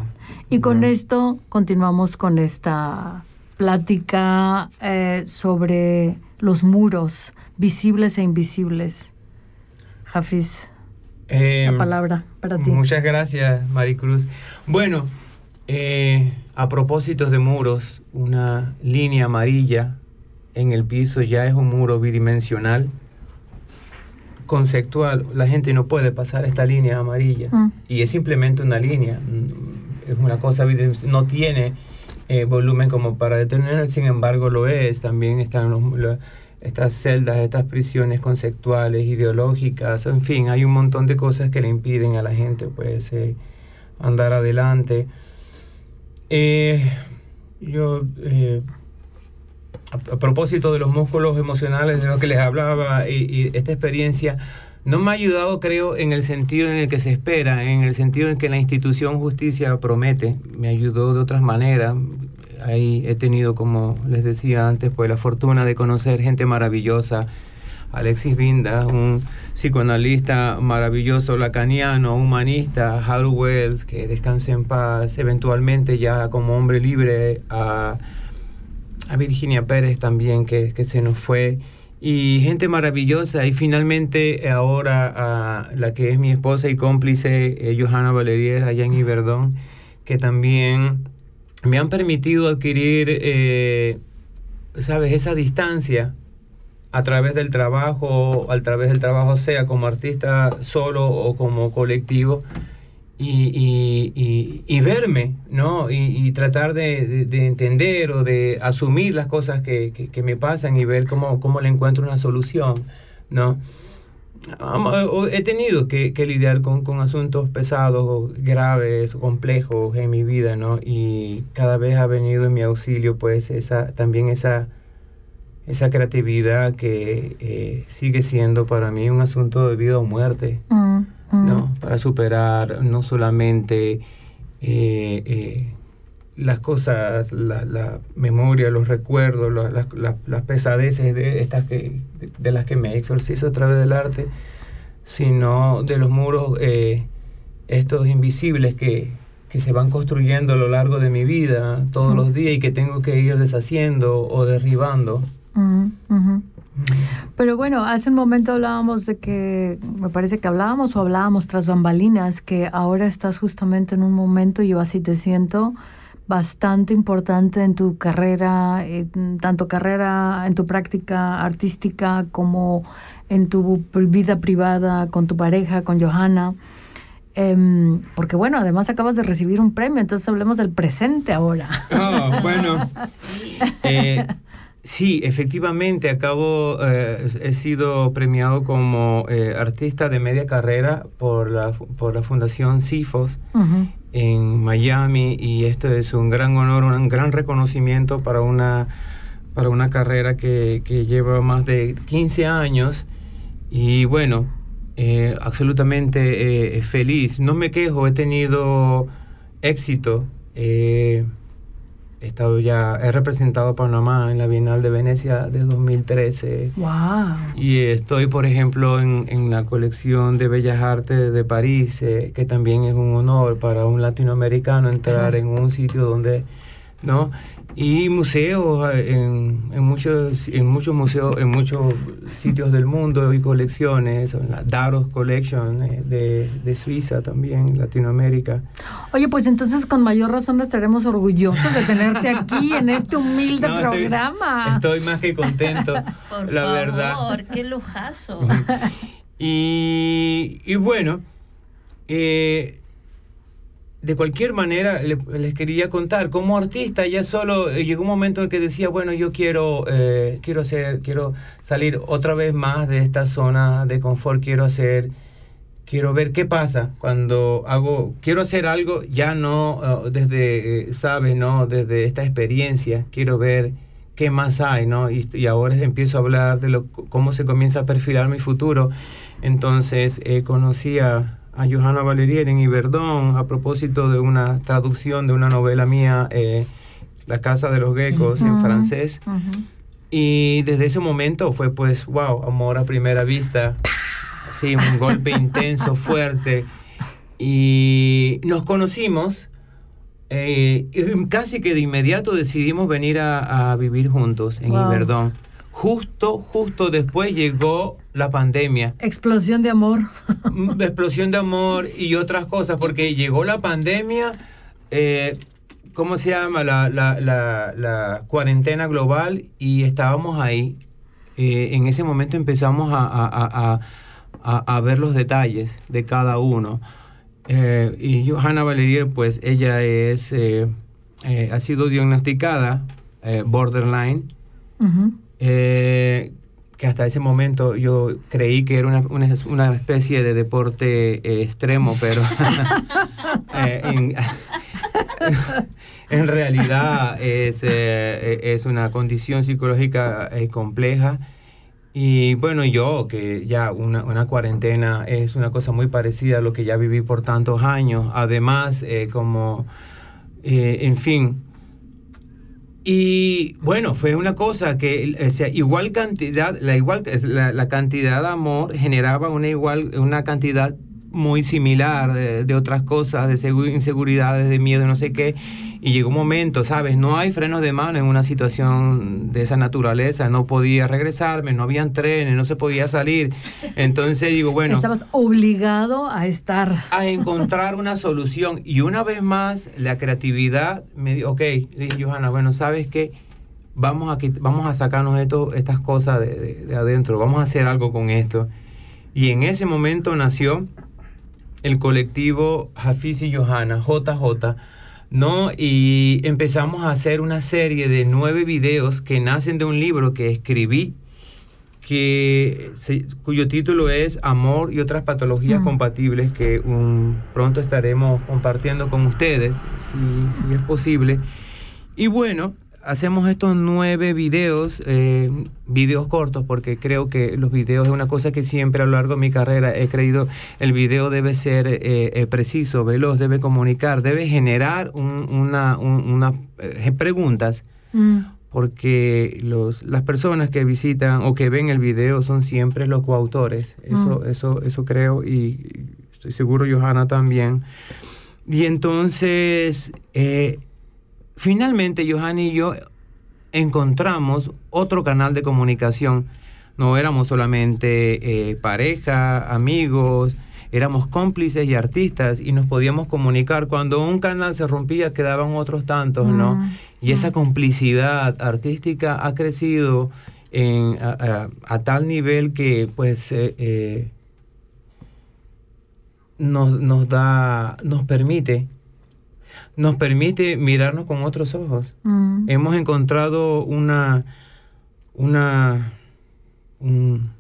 Y con esto continuamos con esta plática eh, sobre los muros visibles e invisibles. Hafiz, eh, la palabra para ti. Muchas gracias, Maricruz. Bueno, eh, a propósito de muros, una línea amarilla en el piso ya es un muro bidimensional, conceptual. La gente no puede pasar esta línea amarilla Mm. y es simplemente una línea. Es una cosa bidimensional, no tiene eh, volumen como para detener, sin embargo lo es. También están los- estas celdas, estas prisiones conceptuales, ideológicas, en fin, hay un montón de cosas que le impiden a la gente pues eh, andar adelante. Eh, yo, eh, a, propósito de los músculos emocionales de lo que les hablaba y, y esta experiencia, no me ha ayudado, creo, en el sentido en el que se espera, en el sentido en que la institución justicia promete. Me ayudó de otras maneras. Ahí he tenido, como les decía antes, pues la fortuna de conocer gente maravillosa. Alexis Binda, un psicoanalista maravilloso, lacaniano, humanista, Harold Wells, que descanse en paz, eventualmente ya como hombre libre, a, Virginia Pérez también, que, se nos fue, y gente maravillosa, y finalmente ahora a la que es mi esposa y cómplice, eh, Johanna Valerier, allá en que también me han permitido adquirir, eh, ¿sabes?, esa distancia a través del trabajo, a través del trabajo sea como artista solo o como colectivo, y, verme, ¿no? Y, tratar de, entender o de asumir las cosas que, me pasan y ver cómo, cómo le encuentro una solución, ¿no? He tenido que, lidiar con, asuntos pesados, graves, complejos en mi vida, ¿no? Y cada vez ha venido en mi auxilio, pues, esa, también esa, esa creatividad que eh, sigue siendo para mí un asunto de vida o muerte. Mm. ¿no? Para superar no solamente eh, eh, las cosas, la, memoria, los recuerdos, las pesadeces de, estas que, de, las que me exorcizo a través del arte, sino de los muros eh, estos invisibles que, se van construyendo a lo largo de mi vida, todos los días, y que tengo que ir deshaciendo o derribando. Pero bueno, hace un momento hablábamos de que, me parece que hablábamos o hablábamos tras bambalinas, que ahora estás justamente en un momento, y yo así te siento, bastante importante en tu carrera, tanto carrera en tu práctica artística como en tu vida privada con tu pareja, con Johanna. Em, porque bueno, además acabas de recibir un premio, entonces hablemos del presente ahora. Oh, bueno. Eh, Sí, efectivamente, acabo, eh, he sido premiado como eh, artista de media carrera por la, por la Fundación CIFOS en Miami y esto es un gran honor, un gran reconocimiento para una, para una carrera que, que lleva más de 15 años y bueno, eh, absolutamente feliz. No me quejo, he tenido éxito he estado ya, he representado a Panamá en la Bienal de Venecia de 2013. Wow. Y estoy, por ejemplo, en, en la colección de Bellas Artes de París, eh, que también es un honor para un latinoamericano entrar en un sitio donde, ¿no? Y museos eh, en, en, muchos en muchos museos en muchos sitios del mundo y colecciones la Daros Collection eh, de, de, Suiza también Latinoamérica. Oye pues entonces con mayor razón estaremos orgullosos de tenerte aquí en este humilde programa. estoy, más que contento Por la favor, verdad. qué lujazo. Y, y bueno eh, de cualquier manera les quería contar como artista ya solo eh, llegó un momento en que decía bueno yo quiero eh, quiero hacer quiero salir otra vez más de esta zona de confort quiero hacer quiero ver qué pasa cuando hago quiero hacer algo ya no uh, desde eh, sabes no desde esta experiencia quiero ver qué más hay no y, ahora empiezo a hablar de lo, cómo se comienza a perfilar mi futuro entonces conocí a a Johanna Valerier en Iberdón a propósito de una traducción de una novela mía, eh, La Casa de los Geckos, en francés. Y desde ese momento fue pues, wow, amor a primera vista. Sí, un golpe intenso, fuerte. Y nos conocimos. Eh, y casi que de inmediato decidimos venir a, vivir juntos en Iberdón. Justo, justo después llegó la pandemia. Explosión de amor. Mm, explosión de amor y otras cosas, porque llegó la pandemia, eh, ¿cómo se llama? La, la, la, cuarentena global y estábamos ahí. Eh, en ese momento empezamos a, a, a, a, ver los detalles de cada uno. Eh, y Johanna Valerier, pues ella es, ha sido diagnosticada borderline eh, que hasta ese momento yo creí que era una, una, especie de deporte eh, extremo, pero eh, en, realidad es, es, una condición psicológica compleja. Y bueno, yo, que ya una, una, cuarentena es una cosa muy parecida a lo que ya viví por tantos años, además, como, en fin, y bueno, fue una cosa que igual cantidad, la igual la, la cantidad de amor generaba una igual una cantidad muy similar de, otras cosas, de inseguridades, de miedo, no sé qué. Y llegó un momento, ¿sabes? No hay frenos de mano en una situación de esa naturaleza. No podía regresarme, no habían trenes, no se podía salir. Entonces digo, bueno. Estabas obligado a estar. A encontrar una solución. Y una vez más, la creatividad me dijo, ok, le dije, Johanna, bueno, ¿sabes qué? vamos a, vamos a sacarnos esto, estas cosas de, de- de adentro, vamos a hacer algo con esto. Y en ese momento nació el colectivo Hafiz y Johanna, JJ, ¿no? Y empezamos a hacer una serie de nueve videos que nacen de un libro que escribí, que, cuyo título es Amor y otras patologías Mm. compatibles, que um, pronto estaremos compartiendo con ustedes, si, si es posible. Y bueno, hacemos estos nueve videos, eh, videos cortos, porque creo que los videos es una cosa que siempre a lo largo de mi carrera he creído, el video debe ser eh, eh, preciso, veloz, debe comunicar, debe generar un- una, un- una, preguntas, Mm, porque los, las personas que visitan o que ven el video son siempre los coautores, eso, Mm. eso, eso creo y estoy seguro Johanna también. Y entonces, eh, finalmente Johanna y yo encontramos otro canal de comunicación. No éramos solamente eh, pareja, amigos, éramos cómplices y artistas y nos podíamos comunicar. Cuando un canal se rompía quedaban otros tantos, ¿no? Mm, Y esa complicidad artística ha crecido en, a, a- a tal nivel que pues eh, eh, nos, nos da, nos permite, nos permite mirarnos con otros ojos. mm, Hemos encontrado una, una, un-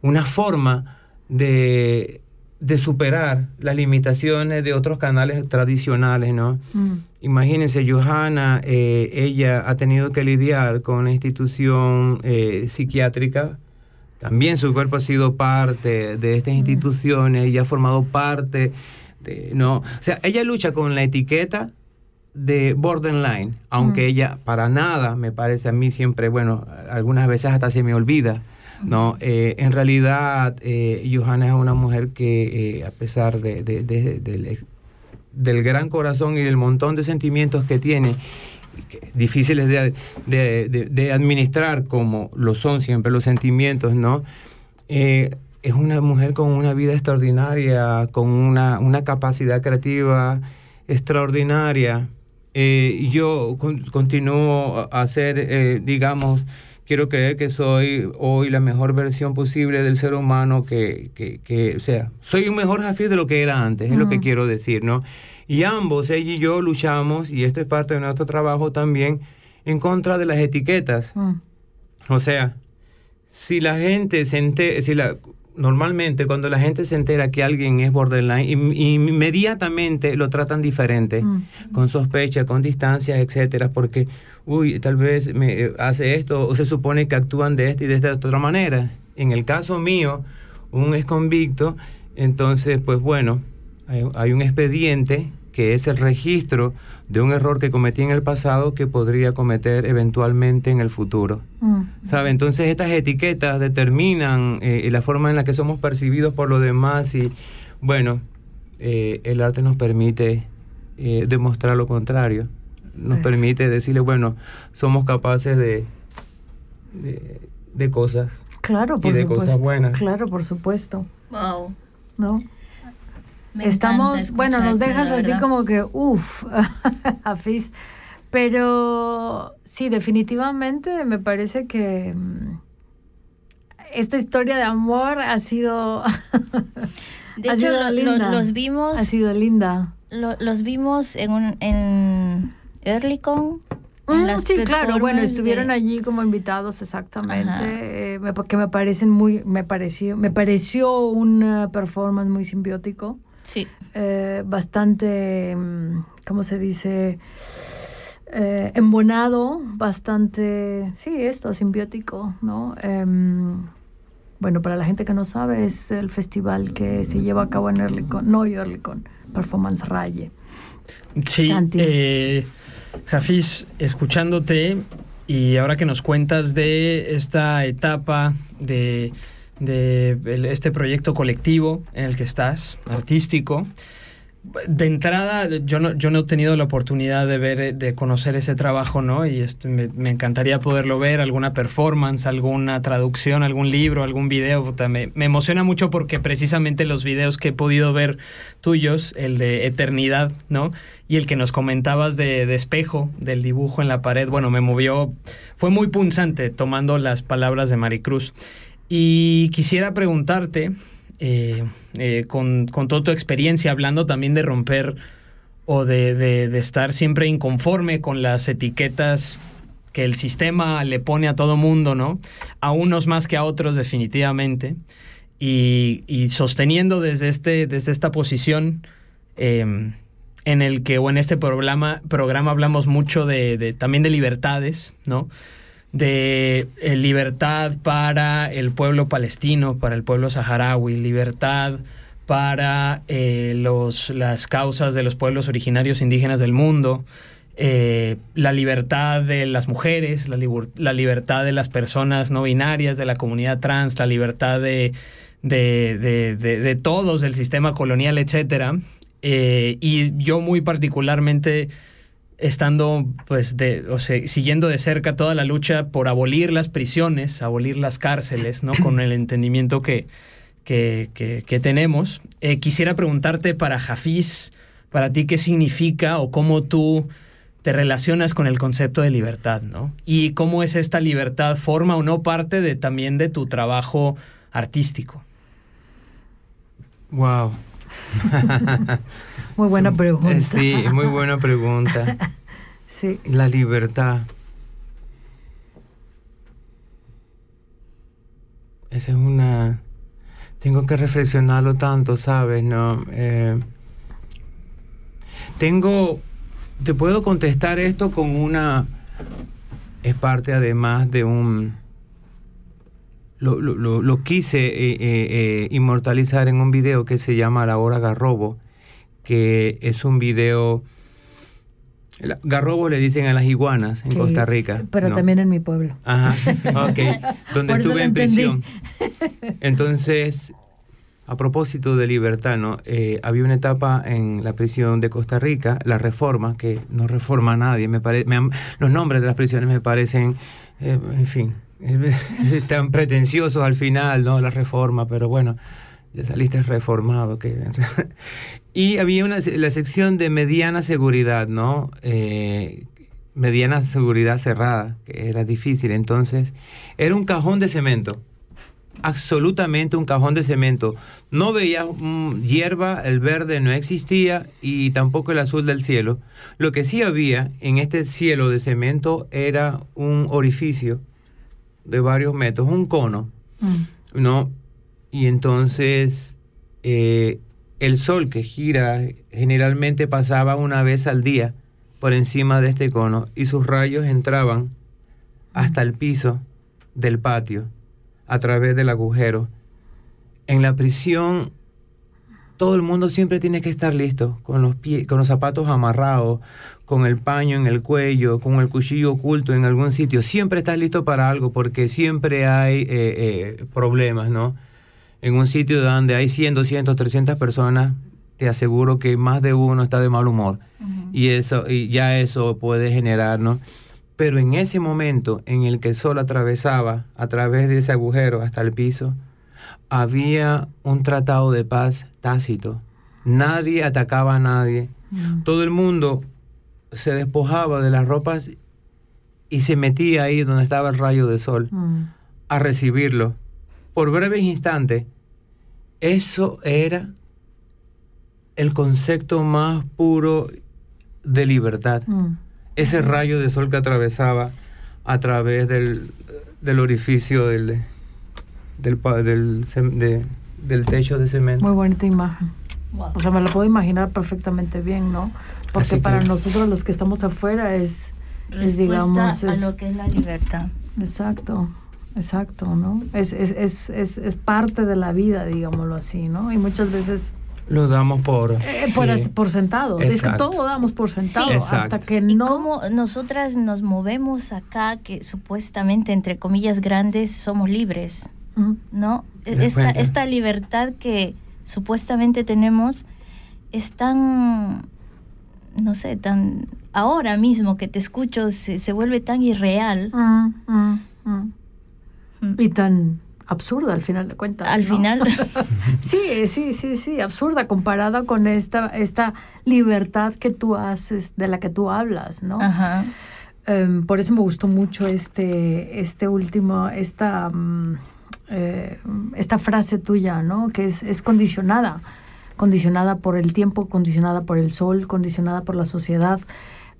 una forma de, de superar las limitaciones de otros canales tradicionales, ¿no? mm, Imagínense, Johanna, eh, ella ha tenido que lidiar con una institución eh, psiquiátrica. También su cuerpo ha sido parte de estas instituciones y ha formado parte de, ¿no? O sea, ella lucha con la etiqueta de borderline, aunque Mm. ella para nada, me parece a mí siempre, bueno, algunas veces hasta se me olvida, ¿no? Eh, en realidad, eh, Johanna es una mujer que, eh, a pesar de, de- de- del del gran corazón y del montón de sentimientos que tiene, difíciles de administrar como lo son siempre los sentimientos, ¿no? Es una mujer con una vida extraordinaria, con una, una capacidad creativa extraordinaria. Eh, yo con- continúo a ser, eh, digamos, quiero creer que soy hoy la mejor versión posible del ser humano que, que, que- o sea, soy un mejor Jafir de lo que era antes, es lo que quiero decir, ¿no? Y ambos, ella y yo, luchamos, y esto es parte de nuestro trabajo también, en contra de las etiquetas. mm, O sea, si la gente se entera, si la, normalmente cuando la gente se entera que alguien es borderline, inmediatamente lo tratan diferente, mm, con sospecha, con distancia, etcétera, porque, uy, tal vez me eh, hace esto, o se supone que actúan de esta y de esta otra manera. En el caso mío, un ex convicto, entonces, pues bueno, hay, hay un expediente que es el registro de un error que cometí en el pasado que podría cometer eventualmente en el futuro. mm, ¿Sabe? Entonces estas etiquetas determinan eh, la forma en la que somos percibidos por los demás y bueno, eh, el arte nos permite eh, demostrar lo contrario. Nos Sí. permite decirle, bueno, somos capaces de, de, de cosas. Claro, por Y de supuesto. cosas buenas. Claro, por supuesto. Wow. ¿No? Me Estamos, bueno, nos dejas así como que, uff, Hafiz. Pero sí, definitivamente me parece que mm, esta historia de amor ha sido, De ha hecho, sido lo- lo- linda. los vimos, ha sido linda. lo- los vimos en un, en Earlycon. Mm, sí, claro, bueno, estuvieron de- allí como invitados exactamente, eh, me- porque me parecen muy, me pareció, me pareció una performance muy simbiótico. Sí. eh, bastante, mm, ¿cómo se dice? Eh, embonado, bastante, sí, esto, simbiótico, ¿no? Em, bueno, para la gente que no sabe, es el festival que se lleva a cabo en Erlicon, no Erlicon, Performance Raye. Sí, Santi. eh, Hafiz, escuchándote y ahora que nos cuentas de esta etapa de, de este proyecto colectivo en el que estás, artístico, de entrada, yo no, yo no he tenido la oportunidad de ver, de conocer ese trabajo, ¿no? Y esto, me, encantaría poderlo ver, alguna performance, alguna traducción, algún libro, algún video. me, me emociona mucho porque precisamente los videos que he podido ver tuyos, el de Eternidad, ¿no? Y el que nos comentabas de, de espejo, del dibujo en la pared, bueno, me movió, fue muy punzante tomando las palabras de Maricruz. Y quisiera preguntarte, eh, eh, con, con toda tu experiencia, hablando también de romper o de, de- estar siempre inconforme con las etiquetas que el sistema le pone a todo mundo, ¿no? A unos más que a otros, definitivamente. Y, sosteniendo desde, este, desde esta posición eh, en el que, o en este programa, programa hablamos mucho de, de- también de libertades, ¿no? De eh, libertad para el pueblo palestino, para el pueblo saharaui, libertad para eh, los, las causas de los pueblos originarios indígenas del mundo, eh, la libertad de las mujeres, la, la libertad de las personas no binarias, de la comunidad trans, la libertad de, de- de- de todos, del sistema colonial, etc. y yo muy particularmente estando pues de o sea, siguiendo de cerca toda la lucha por abolir las prisiones, abolir las cárceles, ¿no? Con el entendimiento que, que, que- que tenemos. Eh, quisiera preguntarte para Jafiz, para ti qué significa o cómo tú te relacionas con el concepto de libertad, ¿no? Y cómo es esta libertad, forma o no parte de también de tu trabajo artístico. Wow. Muy buena pregunta. Sí, muy buena pregunta. Sí. La libertad. Esa es una... Tengo que reflexionarlo tanto, ¿sabes? No, Eh, tengo... Te puedo contestar esto con una... Es parte además de un... Lo, lo- lo- lo quise eh, eh, inmortalizar en un video que se llama La Hora Garrobo, que es un video... Garrobo le dicen a las iguanas en Sí, Costa Rica. Pero ¿no? también en mi pueblo. Ajá, ok. Donde estuve en prisión. Entonces, a propósito de libertad, ¿no? Eh, había una etapa en la prisión de Costa Rica, la reforma, que no reforma a nadie. Me pare- me han- los nombres de las prisiones me parecen, eh, en fin, tan pretenciosos al final, ¿no? La reforma, pero bueno, ya saliste reformado. Que... y había una, la sección de mediana seguridad, ¿no? Eh, mediana seguridad cerrada, que era difícil. Entonces, era un cajón de cemento. Absolutamente un cajón de cemento. No veía mm, hierba, el verde no existía y tampoco el azul del cielo. Lo que sí había en este cielo de cemento era un orificio de varios metros, un cono, Mm. ¿no? Y entonces eh, el sol que gira generalmente pasaba una vez al día por encima de este cono y sus rayos entraban hasta el piso del patio a través del agujero. En la prisión todo el mundo siempre tiene que estar listo, con los pies, con los zapatos amarrados, con el paño en el cuello, con el cuchillo oculto en algún sitio. Siempre estás listo para algo porque siempre hay eh, eh, problemas, ¿no? En un sitio donde hay 100, 200, 300 personas, te aseguro que más de uno está de mal humor. Y eso y ya eso puede generar, ¿no? Pero en ese momento en el que el sol atravesaba a través de ese agujero hasta el piso, había un tratado de paz tácito. Nadie atacaba a nadie. Mm. Todo el mundo se despojaba de las ropas y se metía ahí donde estaba el rayo de sol Mm. a recibirlo. Por breves instantes, eso era el concepto más puro de libertad. Mm. Ese rayo de sol que atravesaba a través del, del orificio del, del, pa- del, de- del techo de cemento. Muy bonita imagen. O sea, me lo puedo imaginar perfectamente bien, ¿no? Porque que- para nosotros los que estamos afuera es, es Respuesta digamos, a es- lo que es la libertad. exacto, exacto, ¿no? Es, es, es, es, es parte de la vida, digámoslo así, ¿no? Y muchas veces Lo damos por... eh, por, sí. as- por sentado. Es que todo damos por sentado Sí. hasta que Y no. cómo nosotras nos movemos acá, que supuestamente, entre comillas grandes, somos libres. ¿no? ¿Te das Esta, esta libertad que supuestamente tenemos es tan, no sé, tan, ahora mismo que te escucho se, se vuelve tan irreal. Mm, mm, mm. Mm. Y tan absurda al final de cuentas. Al ¿no? final, Sí, sí, sí, sí, absurda comparada con esta, esta libertad que tú haces, de la que tú hablas, ¿no? ajá, Em, por eso me gustó mucho este, este último, esta, mm, eh, esta frase tuya, ¿no? Que es, es condicionada, condicionada por el tiempo, condicionada por el sol, condicionada por la sociedad.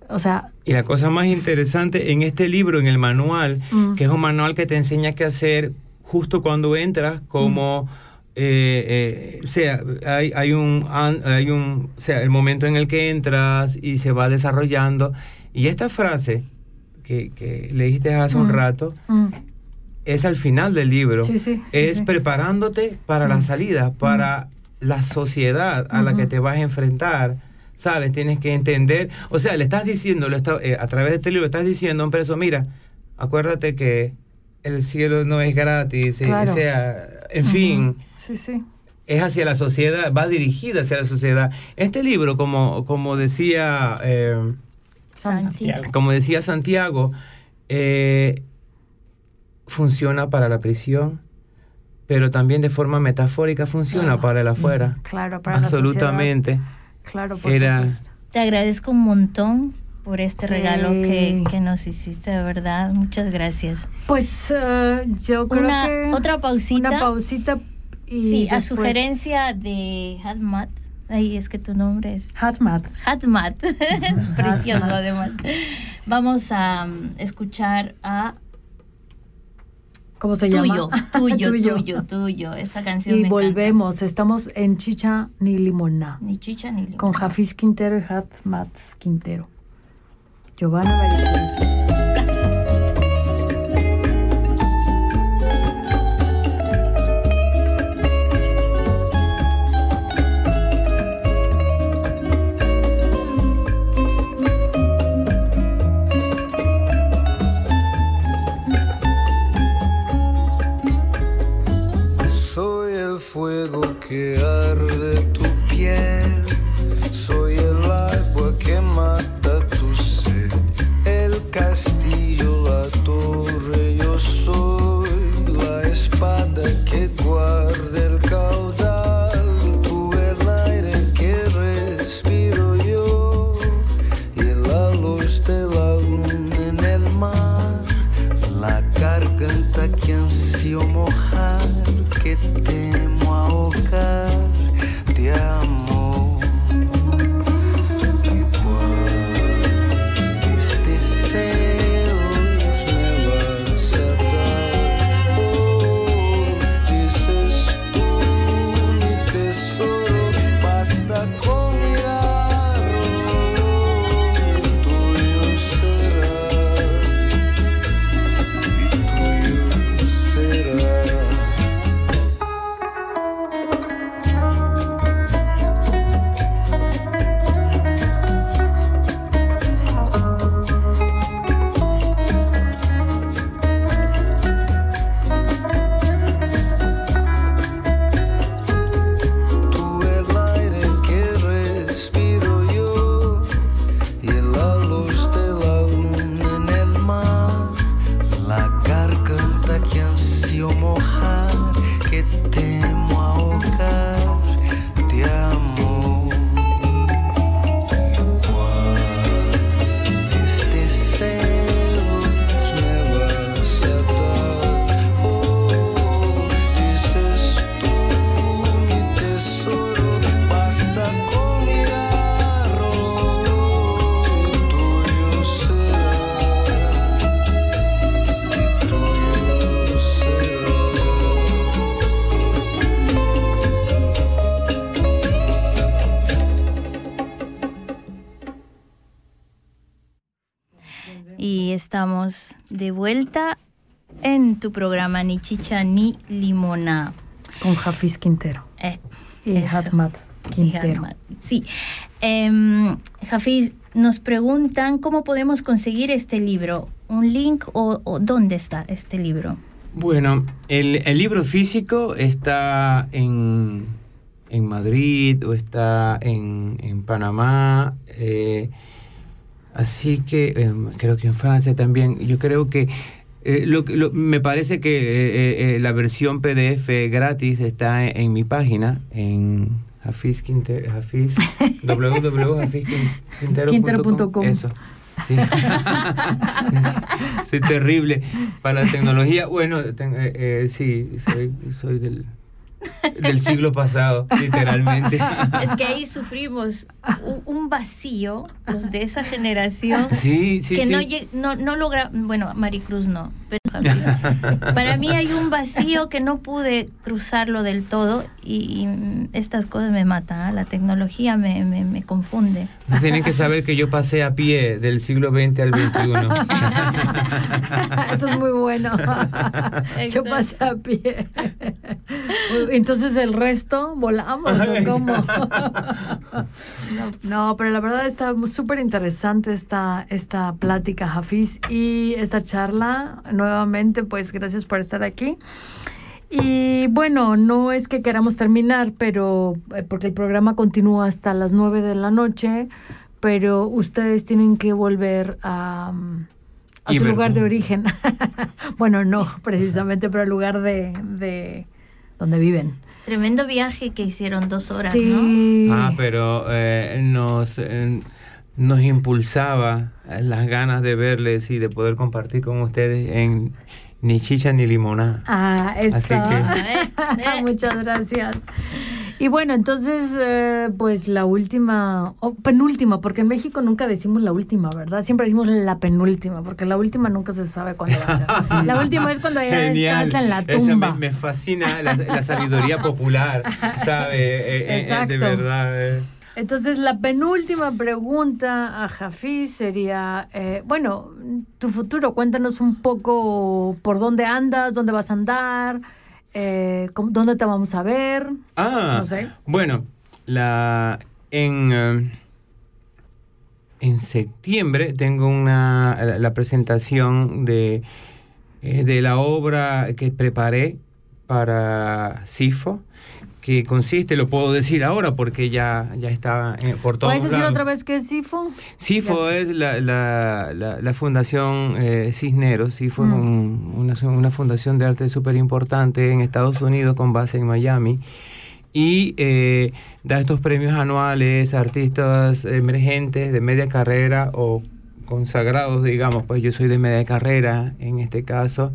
O sea, Y la cosa más interesante en este libro, en el manual, Mm. que es un manual que te enseña qué hacer justo cuando entras, como, eh, eh, o sea, hay, hay, un, hay un, o sea, el momento en el que entras y se va desarrollando. Y esta frase que, que leíste hace un Mm. rato mm, es al final del libro. Sí, sí, sí, es preparándote para la Mm. salida, para la sociedad a la que Ujú. te vas a enfrentar. ¿Sabes? Tienes que entender. O sea, le estás diciendo, le está- eh, a través de este libro, estás diciendo a un preso: mira, acuérdate que el cielo no es gratis. eh, Claro. O sea, en fin. Sí, sí. es hacia la sociedad, va dirigida hacia la sociedad. Este libro, como, como decía. eh, Santiago. como decía Santiago, eh, funciona para la prisión, pero también de forma metafórica funciona para el afuera. Claro, para la Absolutamente. Claro, por Era- supuesto. Te agradezco un montón por este Sí. regalo que, que nos hiciste, de verdad. Muchas gracias. Pues eh, yo creo Una, que... otra pausita. Una pausita y sí, a sugerencia de Hatmat. Ay, es que tu nombre es Hatmat. Hatmat. es precioso Hatmat. además. Vamos a um, escuchar a ¿Cómo se tuyo, llama? tuyo, tuyo, tuyo, Esta canción Y me encanta. volvemos. Estamos en Chicha ni Limona. Ni chicha ni limón. Con Jafis Quintero y Hatmat Quintero. Giovanna Maricruz. Estamos de vuelta en tu programa Ni Chicha ni Limona. Con Jafis Quintero. Eh, Y. Hatmat Quintero. Hatmat. Sí. Em, Jafiz, nos preguntan cómo podemos conseguir este libro. ¿Un link o, o dónde está este libro? Bueno, el, el libro físico está en, en Madrid o está en, en Panamá. eh, así que em, creo que en Francia también. Yo creo que eh, lo, que- lo- me parece que eh, eh, eh, la versión PDF gratis está en, en mi página, en Hafiz Quinter, Hafiz, www.hafizquintero.com. Quintero.com. Eso. Sí. sí, terrible. Para la tecnología, bueno, ten- eh, eh, sí, soy, soy del, del siglo pasado, literalmente. Es que ahí sufrimos un vacío, los de esa generación, Sí, sí, que sí. no, no, no logra, bueno, Maricruz no, pero Para mí hay un vacío que no pude cruzarlo del todo y, y, estas cosas me matan, ¿ah? la tecnología me, me, me confunde. Tienen que saber que yo pasé a pie del siglo XX al XXI. Eso es muy bueno. Yo Exacto. pasé a pie. Entonces el resto volamos o cómo? No, pero la verdad está súper interesante esta, esta plática, Hafiz, y esta charla. Nuevamente, pues gracias por estar aquí. Y bueno, no es que queramos terminar, pero eh, porque el programa continúa hasta las 9 de la noche, pero ustedes tienen que volver a, mm, a su lugar de origen. bueno, no precisamente, pero el lugar de, de donde viven. Tremendo viaje que hicieron dos horas, ¿no? sí. Ah, pero eh, nos, eh, nos impulsaba eh, las ganas de verles y de poder compartir con ustedes en ni chicha ni limonada. Ah, eso. Así que- Eh, eh. Muchas gracias. Y bueno, entonces, eh, pues la última, o penúltima, porque en México nunca decimos la última, ¿verdad? Siempre decimos la penúltima, porque la última nunca se sabe cuándo va a ser. La última es cuando ya estás en la Eso me, tumba. me fascina la, la sabiduría popular, ¿sabe? Eh, eh, eh, de verdad. Entonces, la penúltima pregunta a Jafiz sería, eh, bueno, tu futuro, cuéntanos un poco por dónde andas, dónde vas a andar, eh, cómo- dónde te vamos a ver. Ah, No sé. bueno, la en eh, en septiembre tengo una la, la presentación de eh, de la obra que preparé para Sifo que consiste, lo puedo decir ahora porque ya, ya está eh, por todos ¿Puedes decir lados. otra vez qué es? CIFO Ya es la, la, la, la Fundación eh, Cisneros. CIFO es Mm. un- una, una fundación de arte súper importante en Estados Unidos con base en Miami. Y eh, da estos premios anuales a artistas emergentes de media carrera o consagrados, digamos. Pues yo soy de media carrera en este caso.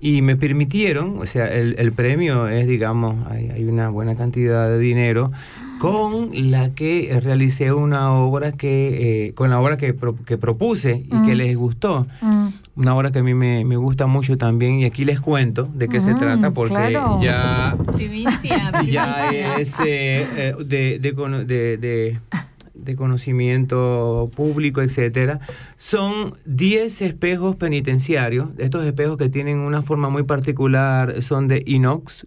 Y me permitieron, o sea, el, el premio es, digamos, hay, hay una buena cantidad de dinero con la que realicé una obra que, eh, con la obra que, pro- que propuse y que Mm. les gustó. Mm. Una obra que a mí me, me gusta mucho también y aquí les cuento de qué se Mm, trata porque claro. ya Primicia, ya primicia. es eh, eh, de, de, cono- de- de- de conocimiento público, etcétera, son 10 espejos penitenciarios. Estos espejos que tienen una forma muy particular son de inox,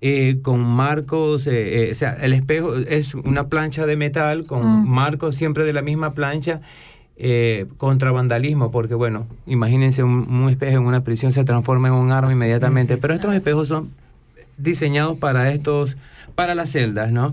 eh, con marcos, eh, eh, o sea, el espejo es una plancha de metal con Mm. marcos siempre de la misma plancha. contra vandalismo, porque bueno, imagínense un, un espejo en una prisión se transforma en un arma inmediatamente, pero estos espejos son diseñados para estos, para las celdas, ¿no?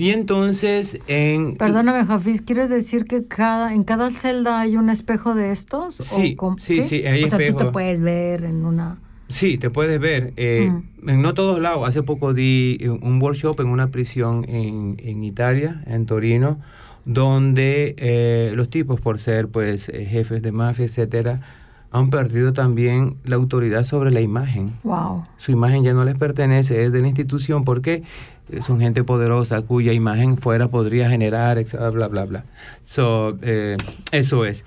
Y entonces en... Perdóname, Jafiz, ¿quieres decir que cada en cada celda hay un espejo de estos? Sí, cómo- sí, sí, hay O sea, tú te espejo. puedes ver en una... Sí, te puedes ver. eh, En no todos lados. Hace poco di un un workshop en una prisión en, en Italia, en Torino, donde eh, los tipos, por ser pues eh, jefes de mafia, etcétera, han perdido también la autoridad sobre la imagen. Wow. Su imagen ya no les pertenece, es de la institución, porque eh, son gente poderosa cuya imagen fuera podría generar, bla, bla, bla. So, eh, eso es.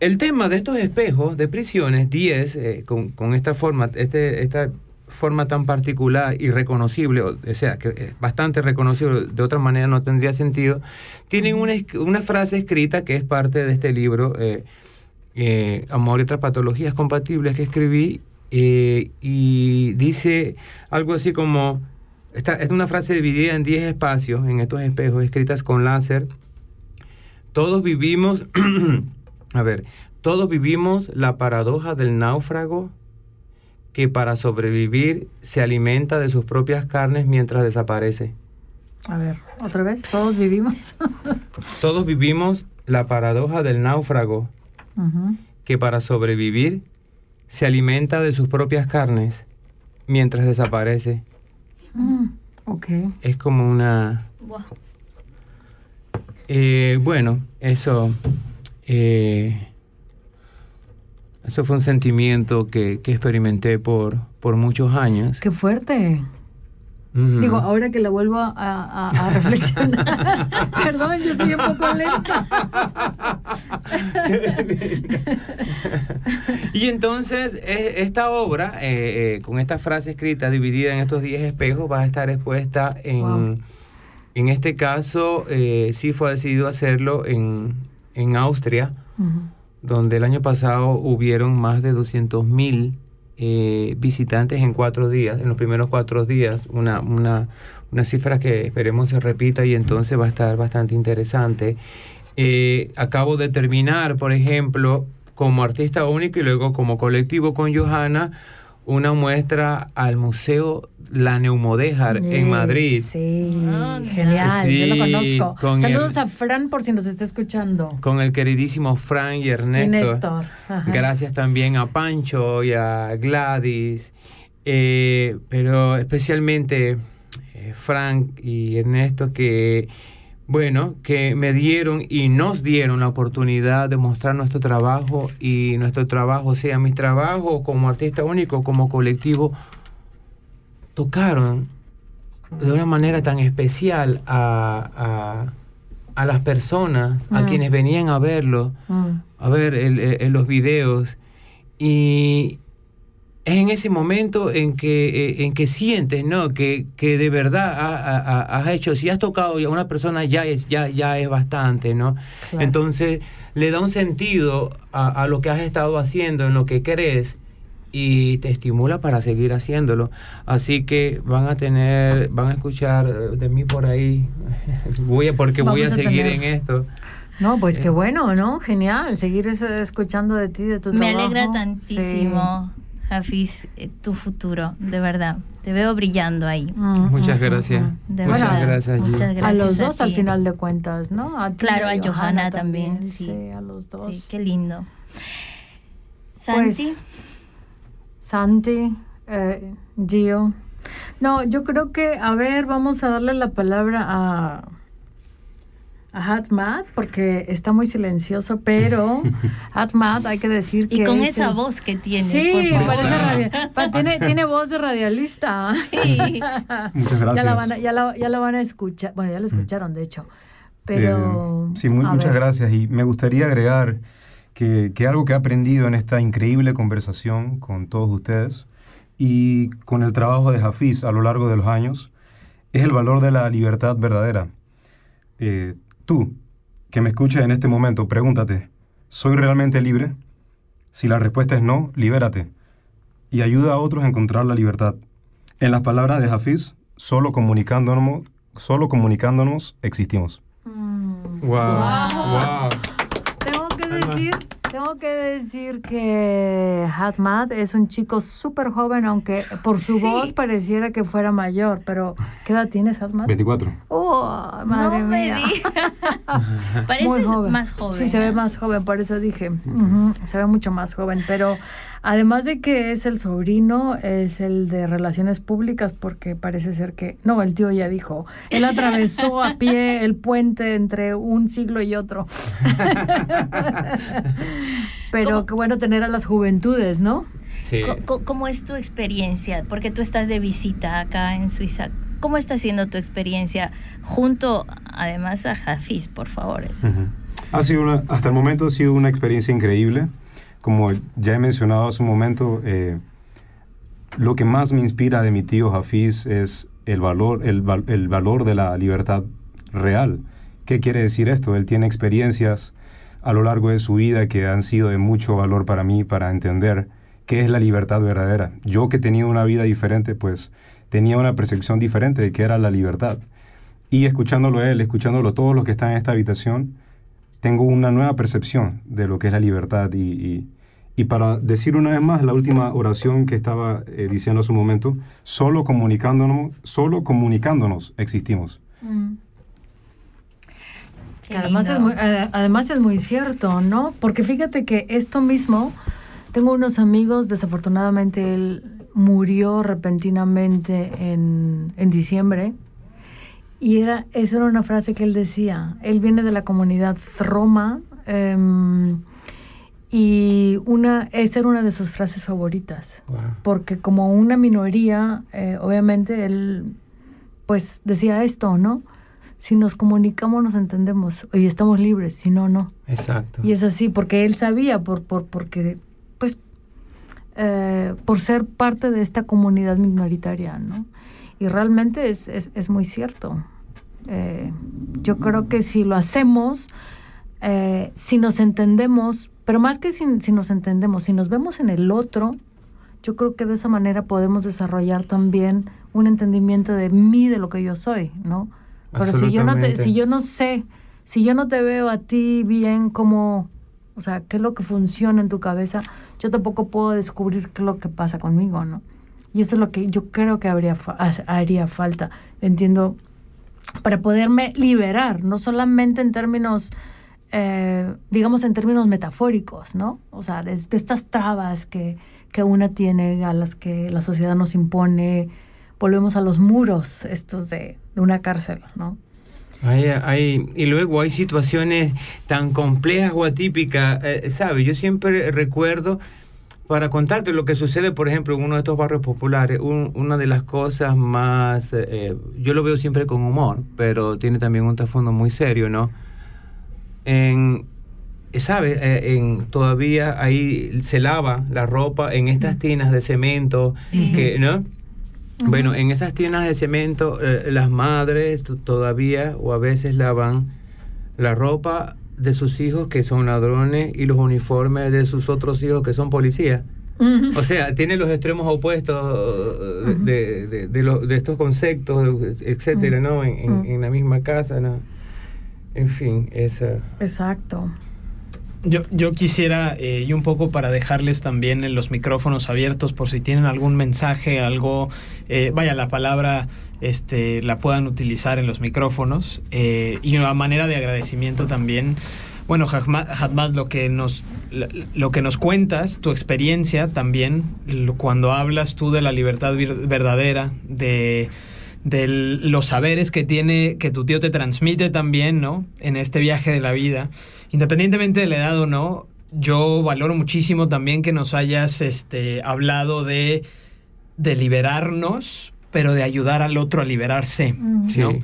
El tema de estos espejos de prisiones, 10, eh, con, con esta forma, este, esta forma tan particular y reconocible, o sea, que es bastante reconocible, de otra manera no tendría sentido, tienen una, una frase escrita que es parte de este libro, eh, eh, Amor y otras patologías compatibles que escribí, eh, y dice algo así como, esta, es una frase dividida en 10 espacios, en estos espejos, escritas con láser. Todos vivimos, a ver, todos vivimos la paradoja del náufrago que para sobrevivir se alimenta de sus propias carnes mientras desaparece. A ver, otra vez, todos vivimos. Todos vivimos la paradoja del náufrago, que para sobrevivir se alimenta de sus propias carnes mientras desaparece. Mm, ok. Es como una... Buah. Eh, bueno, eso... eh, eso fue un sentimiento que, que experimenté por, por muchos años. Qué fuerte. Digo, ahora que la vuelvo a, a- a reflexionar. Perdón, yo soy un poco lenta. Y entonces e- esta obra, eh, eh, con esta frase escrita dividida en estos 10 espejos, va a estar expuesta en, Wow. en este caso, eh, sí fue decidido hacerlo en, en Austria, donde el año pasado hubieron más de 200 mil visitantes en cuatro días, en los primeros cuatro días, una, una, una cifra que esperemos se repita y entonces va a estar bastante interesante. Eh, acabo de terminar, por ejemplo, como artista único y luego como colectivo con Johanna, una muestra al Museo La Neumodejar en Madrid. Sí, Ah, genial, yo lo conozco. con Saludos el- a Fran por si nos está escuchando. Con el queridísimo Frank y Ernesto. Y Néstor. Ajá. Gracias también a Pancho y a Gladys, eh, pero especialmente eh, Frank y Ernesto que, bueno, que me dieron y nos dieron la oportunidad de mostrar nuestro trabajo y nuestro trabajo, sea, mis trabajos como artista único, como colectivo, tocaron de una manera tan especial a, a- a las personas, a Mm. quienes venían a verlo Mm. a ver el- los videos y es en ese momento en que, eh, en que sientes, ¿no? Que, que de verdad ha- ha- ha- has hecho, si has tocado a una persona ya es, ya, ya es bastante, ¿no? Claro. Entonces le da un sentido a, a lo que has estado haciendo, en lo que crees y te estimula para seguir haciéndolo. Así que van a tener, van a escuchar eh, de mí por ahí, voy a, porque voy a seguir tener- en esto. No, pues Eh. qué bueno, ¿no? Genial, seguir escuchando de ti, de tu Me trabajo. alegra tantísimo, Hafiz, eh, tu futuro, de verdad. Te veo brillando ahí. Sí. Muchas gracias. De Muchas verdad. gracias. Muchas A gracias. los dos al final de cuentas, ¿no? A ti Claro, y a Johanna también, sí. a los dos. Sí, qué lindo. Santi, Pues, Santi, eh, Gio. No, yo creo que, a ver, vamos a darle la palabra a, a Hatmat, porque está muy silencioso, pero Hatmat hay que decir que... y con es esa el- voz que tiene, Sí, por favor. parece radia- pa- tiene, tiene voz de radialista. Sí. Muchas gracias. Ya la, van a, ya, la, ya la van a escuchar. Bueno, ya lo escucharon, de hecho. Pero. Eh, sí, muy- muchas ver. gracias. Y me gustaría agregar que, que algo que he aprendido en esta increíble conversación con todos ustedes y con el trabajo de Hafiz a lo largo de los años es el valor de la libertad verdadera. Eh, tú, que me escuchas en este momento, pregúntate, ¿soy realmente libre? Si la respuesta es no, libérate y ayuda a otros a encontrar la libertad. En las palabras de Hafiz, solo comunicándonos, solo comunicándonos existimos. Mm. Wow. decir. Tengo que decir que Hatmat es un chico súper joven, aunque por su Sí. voz pareciera que fuera mayor. Pero, ¿qué edad tienes, Hatmat? 24. ¡Oh, madre no me mía! Muy Pareces joven. más joven. Sí, se ve ¿eh? más joven, por eso dije. Se ve mucho más joven. Pero además de que es el sobrino, es el de relaciones públicas, porque parece ser que. No, el tío ya dijo. Él atravesó a pie el puente entre un siglo y otro. Pero ¿Cómo? qué bueno tener a las juventudes, ¿no? Sí. Co- co- ¿Cómo es tu experiencia? Porque tú estás de visita acá en Suiza. ¿Cómo está siendo tu experiencia junto, además, a Hafiz, por favor? Ha sido una- hasta el momento ha sido una experiencia increíble. Como ya he mencionado hace un momento, eh, lo que más me inspira de mi tío Hafiz es el valor, el, val- el valor de la libertad real. ¿Qué quiere decir esto? Él tiene experiencias a lo largo de su vida que han sido de mucho valor para mí, para entender qué es la libertad verdadera. Yo que tenía una vida diferente, pues tenía una percepción diferente de qué era la libertad. Y escuchándolo él, escuchándolo todos los que están en esta habitación, tengo una nueva percepción de lo que es la libertad. Y- y para decir una vez más la última oración que estaba eh, diciendo hace un momento, solo comunicándonos, solo comunicándonos existimos. Que además, es muy, eh, además es muy cierto, ¿no? Porque fíjate que esto mismo, tengo unos amigos, desafortunadamente él murió repentinamente en, en diciembre, y era, esa era una frase que él decía, él viene de la comunidad Roma, em, y una, esa era una de sus frases favoritas Wow. porque como una minoría, eh, obviamente él pues decía esto, ¿no? Si nos comunicamos nos entendemos y estamos libres, si no, no. Exacto. Y es así, porque él sabía, por, por, porque, pues, eh, por ser parte de esta comunidad minoritaria, ¿no? Y realmente es, es, es muy cierto. Eh, yo creo que si lo hacemos, eh, si nos entendemos, pero más que si, si nos entendemos, si nos vemos en el otro, yo creo que de esa manera podemos desarrollar también un entendimiento de mí, de lo que yo soy, ¿no? Pero si yo no te, si yo no sé, si yo no te veo a ti bien como, o sea, qué es lo que funciona en tu cabeza, yo tampoco puedo descubrir qué es lo que pasa conmigo, ¿no? Y eso es lo que yo creo que habría haría falta, entiendo, para poderme liberar, no solamente en términos, eh, digamos, en términos metafóricos, ¿no? O sea, de, de estas trabas que, que una tiene, a las que la sociedad nos impone, volvemos a los muros estos de, de una cárcel, ¿no? Hay, hay- y luego hay situaciones tan complejas o atípicas, eh, ¿sabes? Yo siempre recuerdo, para contarte lo que sucede, por ejemplo, en uno de estos barrios populares, un- una de las cosas más, eh, yo lo veo siempre con humor, pero tiene también un trasfondo muy serio, ¿no? En, ¿sabes? Eh, en, todavía ahí se lava la ropa en estas tinas de cemento, Sí. que, ¿no? Bueno, en esas tinas de cemento, eh, las madres t- todavía o a veces lavan la ropa de sus hijos que son ladrones y los uniformes de sus otros hijos que son policías. O sea, tiene los extremos opuestos de, de- de- de de estos conceptos, etcétera, ¿no? En, en- en la misma casa, ¿no? En fin, esa. Exacto. Yo, yo quisiera, eh, y un poco para dejarles también en los micrófonos abiertos por si tienen algún mensaje, algo, eh, vaya, la palabra este, la puedan utilizar en los micrófonos. eh, y una manera de agradecimiento también. Bueno, Hatmat, lo que nos lo que nos cuentas, tu experiencia también, lo- cuando hablas tú de la libertad vir- verdadera, de de los saberes que tiene, que tu tío te transmite también, ¿no? En este viaje de la vida. Independientemente de la edad o no, yo valoro muchísimo también que nos hayas este, hablado de, de liberarnos, pero de ayudar al otro a liberarse. Sí, ¿no?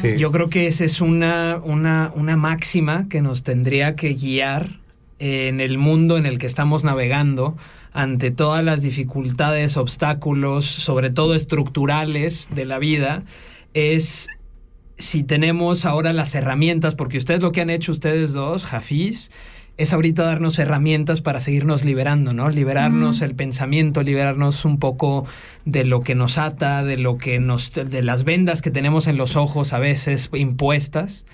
sí. Yo creo que esa es una, una, una máxima que nos tendría que guiar en el mundo en el que estamos navegando ante todas las dificultades, obstáculos, sobre todo estructurales de la vida, es si tenemos ahora las herramientas, porque ustedes lo que han hecho ustedes dos, Jafís, es ahorita darnos herramientas para seguirnos liberando, ¿no? Liberarnos el pensamiento, liberarnos un poco de lo que nos ata, de lo que nos, de las vendas que tenemos en los ojos a veces impuestas.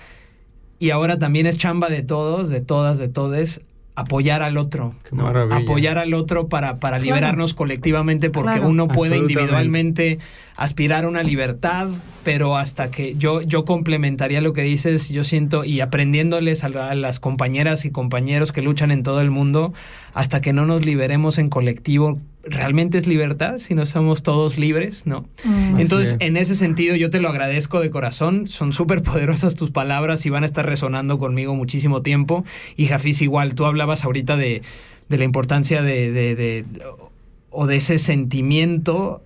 Y ahora también es chamba de todos, de todas, de todes, apoyar al otro. Qué ¿no? maravilla. Apoyar al otro para, para Claro. liberarnos colectivamente, porque Claro. uno puede individualmente aspirar a una libertad, pero hasta que yo, yo complementaría lo que dices, yo siento, y aprendiéndoles a, la- a las compañeras y compañeros que luchan en todo el mundo, hasta que no nos liberemos en colectivo, ¿realmente es libertad si no estamos todos libres? ¿No? Mm. Entonces, es. en ese sentido, yo te lo agradezco de corazón. Son súper poderosas tus palabras y van a estar resonando conmigo muchísimo tiempo. Y Jafis, igual, tú hablabas ahorita de, de la importancia de, de- de- o de ese sentimiento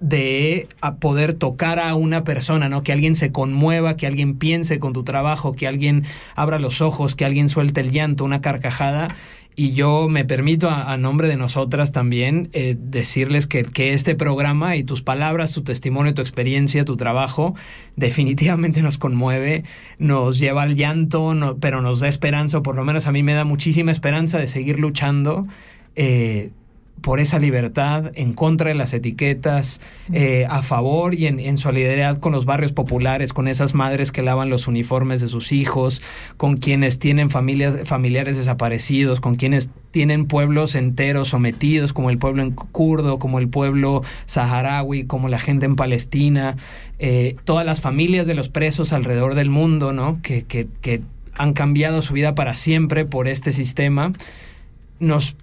de poder tocar a una persona, ¿no? Que alguien se conmueva, que alguien piense con tu trabajo, que alguien abra los ojos, que alguien suelte el llanto, una carcajada. Y yo me permito, a, a nombre de nosotras también, eh, decirles que, que este programa y tus palabras, tu testimonio, tu experiencia, tu trabajo, definitivamente nos conmueve, nos lleva al llanto, no- pero nos da esperanza, o por lo menos a mí me da muchísima esperanza de seguir luchando. eh, por esa libertad, en contra de las etiquetas, eh, a favor y en, en solidaridad con los barrios populares, con esas madres que lavan los uniformes de sus hijos, con quienes tienen familias, familiares desaparecidos, con quienes tienen pueblos enteros sometidos, como el pueblo en kurdo, como el pueblo saharaui, como la gente en Palestina, eh, todas las familias de los presos alrededor del mundo, ¿no? Que, que, que han cambiado su vida para siempre por este sistema. Nos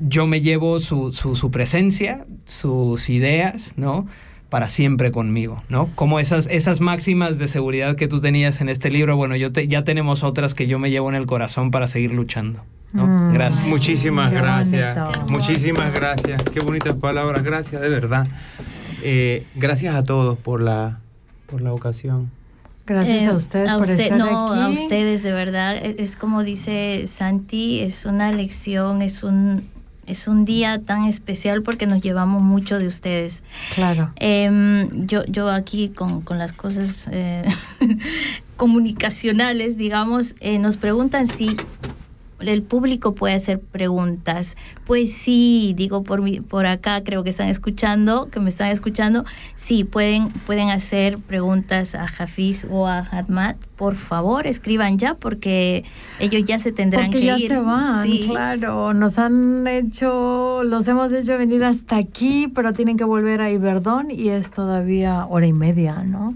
yo me llevo su, su, su, presencia, sus ideas, ¿no? Para siempre conmigo, ¿no? Como esas, esas máximas de seguridad que tú tenías en este libro, bueno, yo te, ya tenemos otras que yo me llevo en el corazón para seguir luchando. ¿no? Mm. Gracias. Muchísimas gracias. Muchísimas gracias. Qué bonitas palabras. Gracias, de verdad. Eh, gracias a todos por la, por la ocasión. Gracias Eh, a ustedes por usted- estar no, aquí. a ustedes de verdad. Es, es como dice Santi, es una lección, es un, es un día tan especial porque nos llevamos mucho de ustedes. Claro. Em, yo, yo aquí con, con las cosas eh, comunicacionales, digamos, eh, nos preguntan si el público puede hacer preguntas. Pues sí, digo por mi, por acá, creo que están escuchando, que me están escuchando. Sí, pueden, pueden hacer preguntas a Hafiz o a Hadmat. Por favor, escriban ya porque ellos ya se tendrán Porque que ya ir. se van, Sí. claro. Nos han hecho, los hemos hecho venir hasta aquí, pero tienen que volver a Iberdón y es todavía hora y media, ¿no?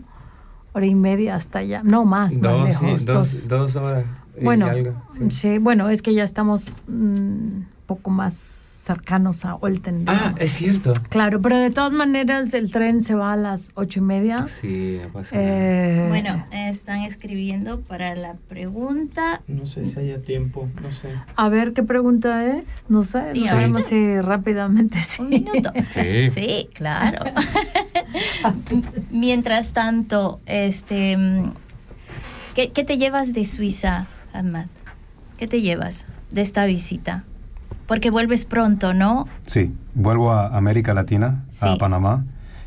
Hora y media hasta allá. No más, más Dos, lejos. sí, dos. dos, dos horas. Bueno, algo, sí. sí. bueno, es que ya estamos un poco más cercanos a Olten. Ah, es cierto. Claro, pero de todas maneras el tren se va a las ocho y media. Sí, no pasa nada. Eh, Bueno, están escribiendo para la pregunta. No sé si haya tiempo, no sé. a ver qué pregunta es. No sé, Sí, no sabemos si rápidamente sí. Un minuto. Sí. Sí, claro. Mientras tanto, este, mm, ¿qué, qué te llevas de Suiza, Ahmad? ¿Qué te llevas de esta visita? Porque vuelves pronto, ¿no? Sí, vuelvo a América Latina, Sí. a Panamá,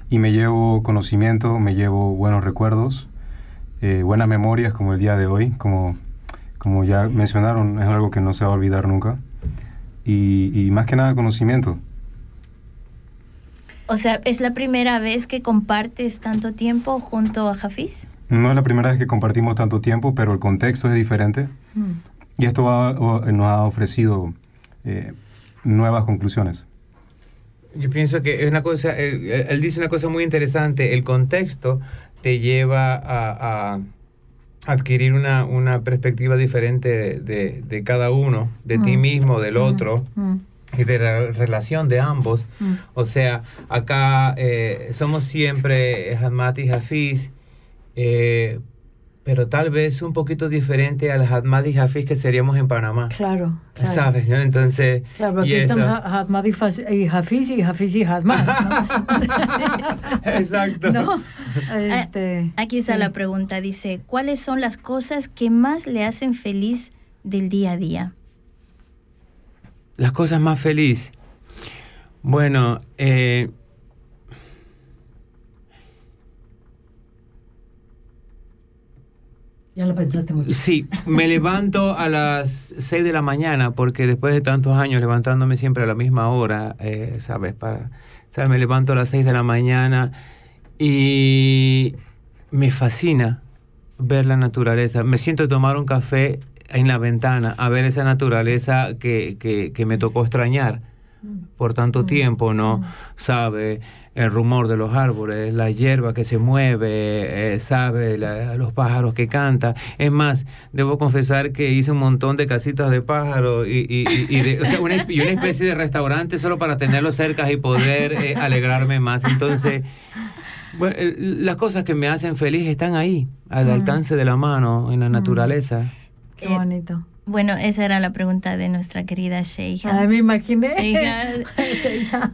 y me llevo conocimiento, me llevo buenos recuerdos, eh, buenas memorias como el día de hoy, como, como ya mencionaron, es algo que no se va a olvidar nunca, y, y más que nada conocimiento. O sea, ¿es la primera vez que compartes tanto tiempo junto a Hafiz? No es la primera vez que compartimos tanto tiempo, pero el contexto es diferente, Mm. y esto ha- o- nos ha ofrecido eh, nuevas conclusiones. Yo pienso que es una cosa, él, él dice una cosa muy interesante, el contexto te lleva a, a adquirir una, una perspectiva diferente de, de cada uno, de ti Mm. mismo, del Mm. otro, Mm. y de la relación de ambos. Mm. O sea, acá eh, somos siempre Hadmat y Hafiz, eh, pero tal vez un poquito diferente al Hadmat y Hafiz que seríamos en Panamá. Claro, claro. ¿Sabes? ¿no? Entonces, Claro, aquí están Hadmad y Hafiz y Hafiz y Hadmad, Exacto. ¿no? ¿No? Este, Aquí está sí. la pregunta, dice, ¿cuáles son las cosas que más le hacen feliz del día a día? Las cosas más felices. Bueno, eh, Ya lo pensaste mucho. sí, me levanto a las 6 de la mañana porque después de tantos años levantándome siempre a la misma hora, eh, ¿sabes? Para, ¿sabes? Me levanto a las 6 de la mañana y me fascina ver la naturaleza. Me siento tomar un café en la ventana a ver esa naturaleza que, que, que me tocó extrañar por tanto tiempo, ¿no? Sabe, el rumor de los árboles, la hierba que se mueve, eh, sabe, La- los pájaros que cantan. Es más, debo confesar que hice un montón de casitas de pájaros y, y- y- y de- o sea, una, y una especie de restaurante solo para tenerlos cerca y poder eh, alegrarme más. Entonces, bueno, las cosas que me hacen feliz están ahí, al Mm. alcance de la mano, en la Mm. naturaleza. Qué Eh, bonito. Bueno, esa era la pregunta de nuestra querida Sheikha. Ay, me imaginé.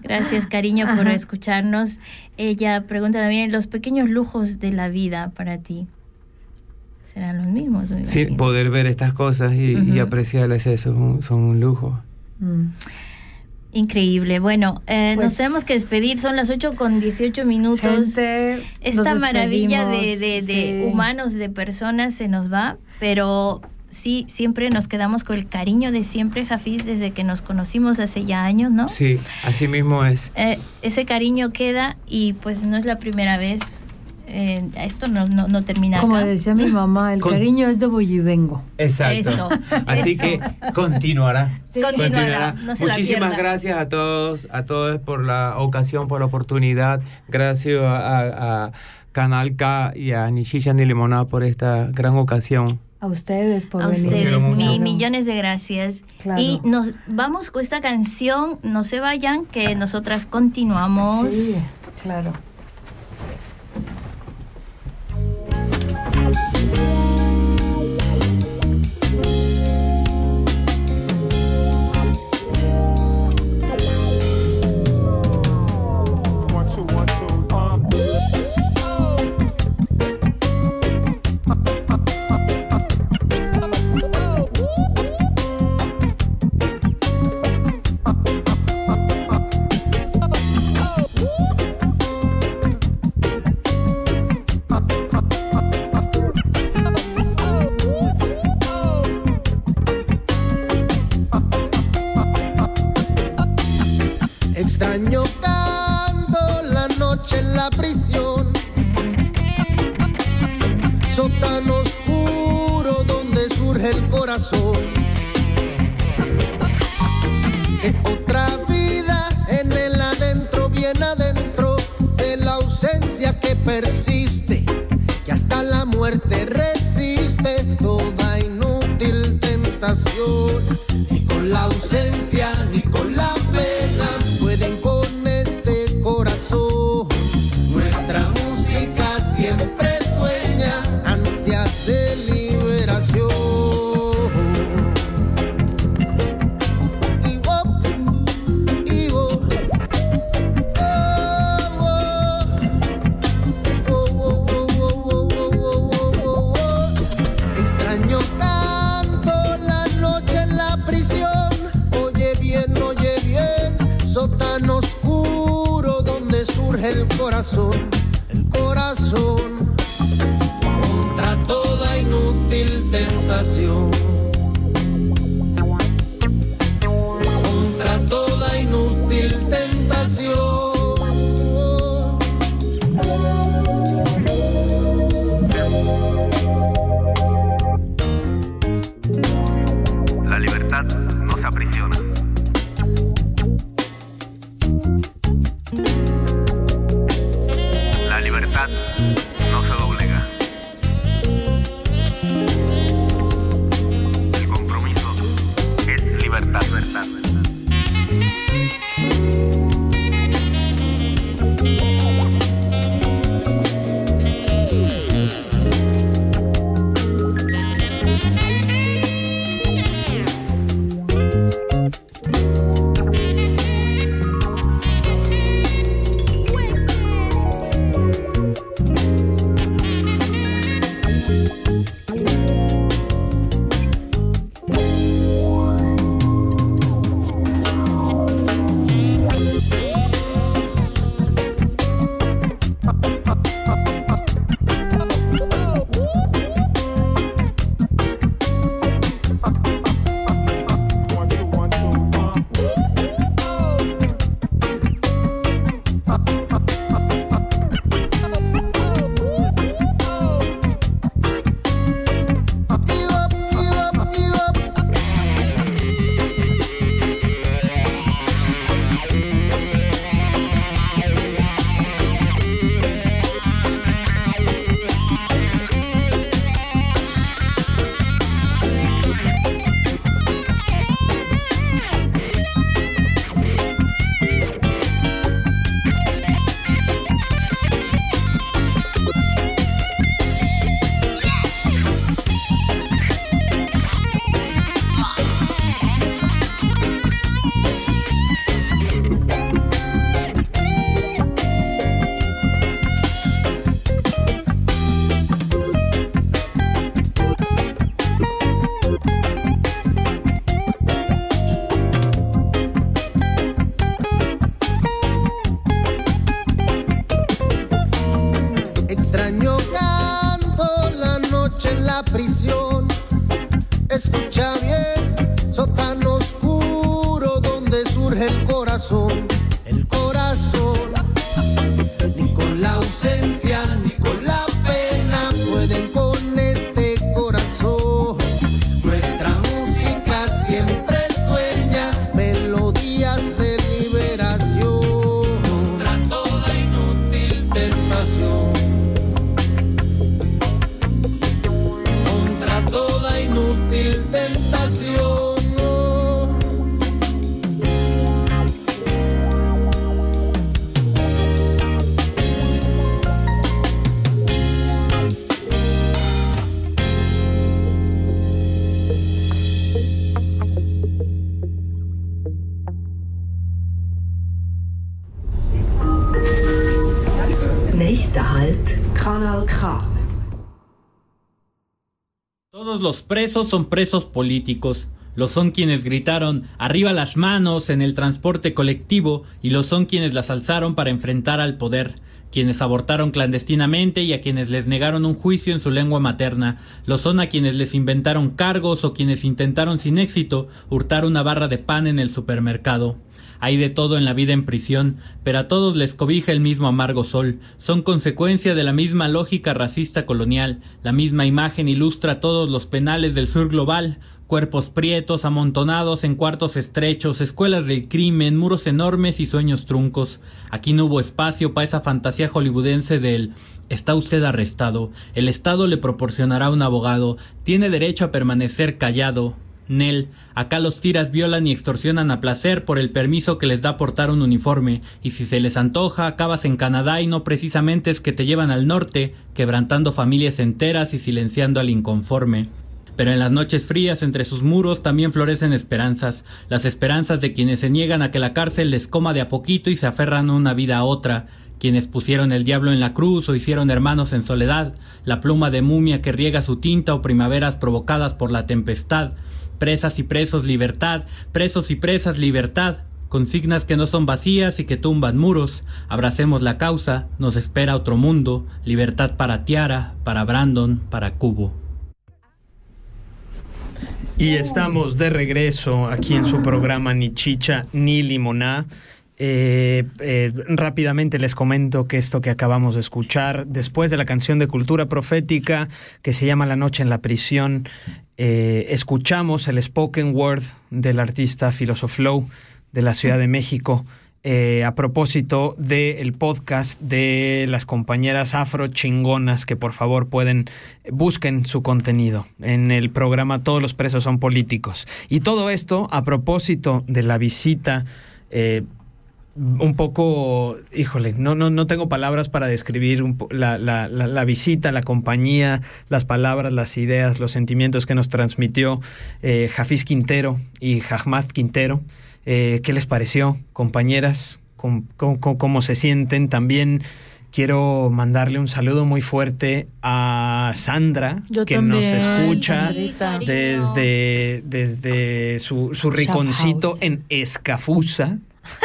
Gracias, cariño, por Ajá. escucharnos. Ella pregunta también, los pequeños lujos de la vida para ti. Serán los mismos, Sí, imagino. poder ver estas cosas y, apreciarlas, eso es un- son un lujo. Mm. Increíble. Bueno, eh, nos Pues- tenemos que despedir. Son las 8 con 18 minutos. Gente, Esta nos maravilla de, de- de sí. humanos, de personas, se nos va, pero sí, siempre nos quedamos con el cariño de siempre, Jafiz, desde que nos conocimos hace ya años, ¿no? Sí, así mismo es. Eh, ese cariño queda y pues no es la primera vez. eh, esto no, no, no termina Como acá. decía mi mamá, el Con- cariño es de vengo. Exacto. Eso, Así eso. que continuará. Sí. Continuará, no Muchísimas gracias a todos, a todos por la ocasión, por la oportunidad. Gracias a, a- a Canal K y a Nishisha ni Limonada por esta gran ocasión. A ustedes por A venir. ustedes, mi- millones de gracias. Claro. Y nos vamos con esta canción, no se vayan, que nosotras continuamos. Sí, claro. Presos son presos políticos. Lo son quienes gritaron arriba las manos en el transporte colectivo y lo son quienes las alzaron para enfrentar al poder, quienes abortaron clandestinamente y a quienes les negaron un juicio en su lengua materna, lo son a quienes les inventaron cargos o quienes intentaron sin éxito hurtar una barra de pan en el supermercado. Hay de todo en la vida en prisión, pero a todos les cobija el mismo amargo sol. Son consecuencia de la misma lógica racista colonial. La misma imagen ilustra todos los penales del sur global. Cuerpos prietos, amontonados en cuartos estrechos, escuelas del crimen, muros enormes y sueños truncos. Aquí no hubo espacio para esa fantasía hollywoodense del Está usted arrestado. El Estado le proporcionará un abogado. Tiene derecho a permanecer callado. Nel, acá los tiras violan y extorsionan a placer por el permiso que les da portar un uniforme, y si se les antoja, acabas en Canadá y no precisamente es que te llevan al norte, quebrantando familias enteras y silenciando al inconforme. Pero en las noches frías entre sus muros también florecen esperanzas, las esperanzas de quienes se niegan a que la cárcel les coma de a poquito y se aferran una vida a otra, quienes pusieron el diablo en la cruz o hicieron hermanos en soledad, la pluma de mumia que riega su tinta o primaveras provocadas por la tempestad, presas y presos libertad, presos y presas libertad, consignas que no son vacías y que tumban muros, abracemos la causa, nos espera otro mundo, libertad para Tiara, para Brandon, para Cubo. Y estamos de regreso aquí en su programa Ni Chicha ni Limoná. Eh, eh, rápidamente les comento que esto que acabamos de escuchar, después de la canción de cultura profética que se llama La Noche en la Prisión, eh, escuchamos el spoken word del artista Philosoph-Flow de la Ciudad de México. a propósito del podcast de las compañeras afro chingonas que por favor pueden busquen su contenido en el programa Todos los presos son políticos y todo esto a propósito de la visita un poco, híjole, no, no, no tengo palabras para describir un po- la, la- la- la visita, la compañía, las palabras, las ideas, los sentimientos que nos transmitió eh, Jafiz Quintero y Jahmad Quintero. Eh, ¿Qué les pareció, compañeras? ¿Cómo, cómo- cómo- se sienten? También quiero mandarle un saludo muy fuerte a Sandra, Yo que también, nos escucha desde, desde su, su riconcito en Escafusa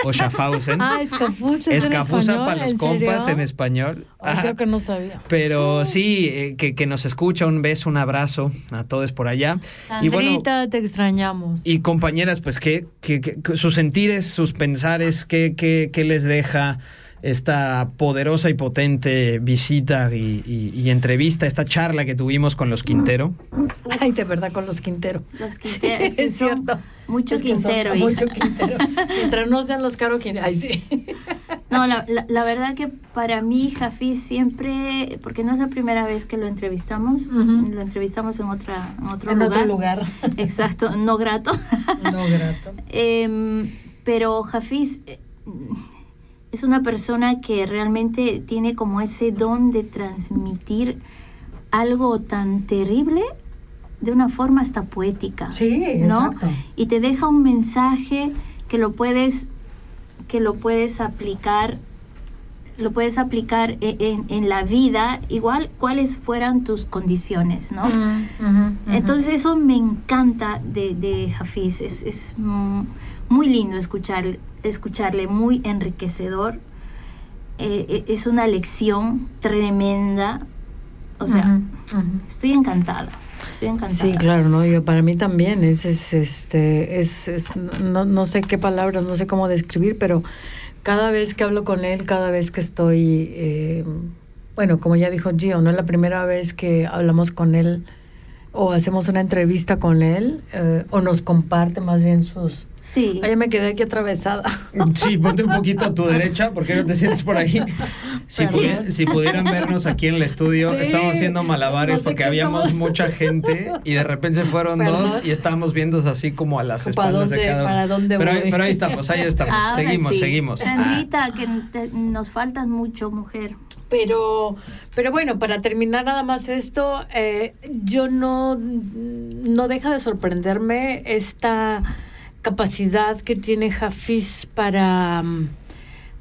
o Schaffhausen. Ah, escafusa. es en Escafusa español, para los ¿en compas serio? en español. Ay, creo que no sabía. Pero sí, eh, que, que nos escucha, un beso, un abrazo a todos por allá. Y bueno, te extrañamos. y compañeras, pues, ¿qué, qué- qué- sus sentires, sus pensares, qué, qué- qué les deja esta poderosa y potente visita y, y- y entrevista, esta charla que tuvimos con los Quintero? Ay, de verdad, con los Quintero. Los Quintero, es que Es son cierto. mucho Es que son Quintero, hija. Mucho Quintero. Mientras no sean los Caro Quintero. Ay, sí. No, la, la- la verdad que para mí Jafiz siempre, porque no es la primera vez que lo entrevistamos, lo entrevistamos en, otra, en otro En lugar. otro lugar. Exacto, no grato. No, grato. Em, pero Jafiz eh, es una persona que realmente tiene como ese don de transmitir algo tan terrible de una forma hasta poética. Sí, ¿no? exacto. Y te deja un mensaje que lo puedes que lo puedes aplicar lo puedes aplicar e- en, en la vida igual cuáles fueran tus condiciones, ¿no? Entonces eso me encanta de, de Hafiz, es, es muy lindo escuchar, escucharle, muy enriquecedor, Eh, eh, es una lección tremenda, o sea, estoy encantada. Estoy encantada. Sí, claro, no, yo para mí también es, es este, es, es- no, no sé qué palabras, no sé cómo describir, pero cada vez que hablo con él, cada vez que estoy, eh, bueno, como ya dijo Gio, no es la primera vez que hablamos con él o hacemos una entrevista con él eh, o nos comparte más bien sus. Sí. Ya me quedé aquí atravesada. Sí, ponte un poquito a tu derecha, porque no te sientes por ahí. Si, Perdón. pudi- si pudieran vernos aquí en el estudio, Sí. estamos haciendo malabares No sé porque habíamos estamos- mucha gente y de repente se fueron Perdón. dos y estábamos viendo así como a las ¿Para espaldas de cada uno. para dónde pero, voy? pero ahí estamos, ahí estamos. Ahora seguimos, sí. seguimos. Ah, Sandrita, que te- nos faltas mucho, mujer. Pero, pero bueno, para terminar nada más esto, eh, yo no, no deja de sorprenderme esta capacidad que tiene Hafiz para, mm,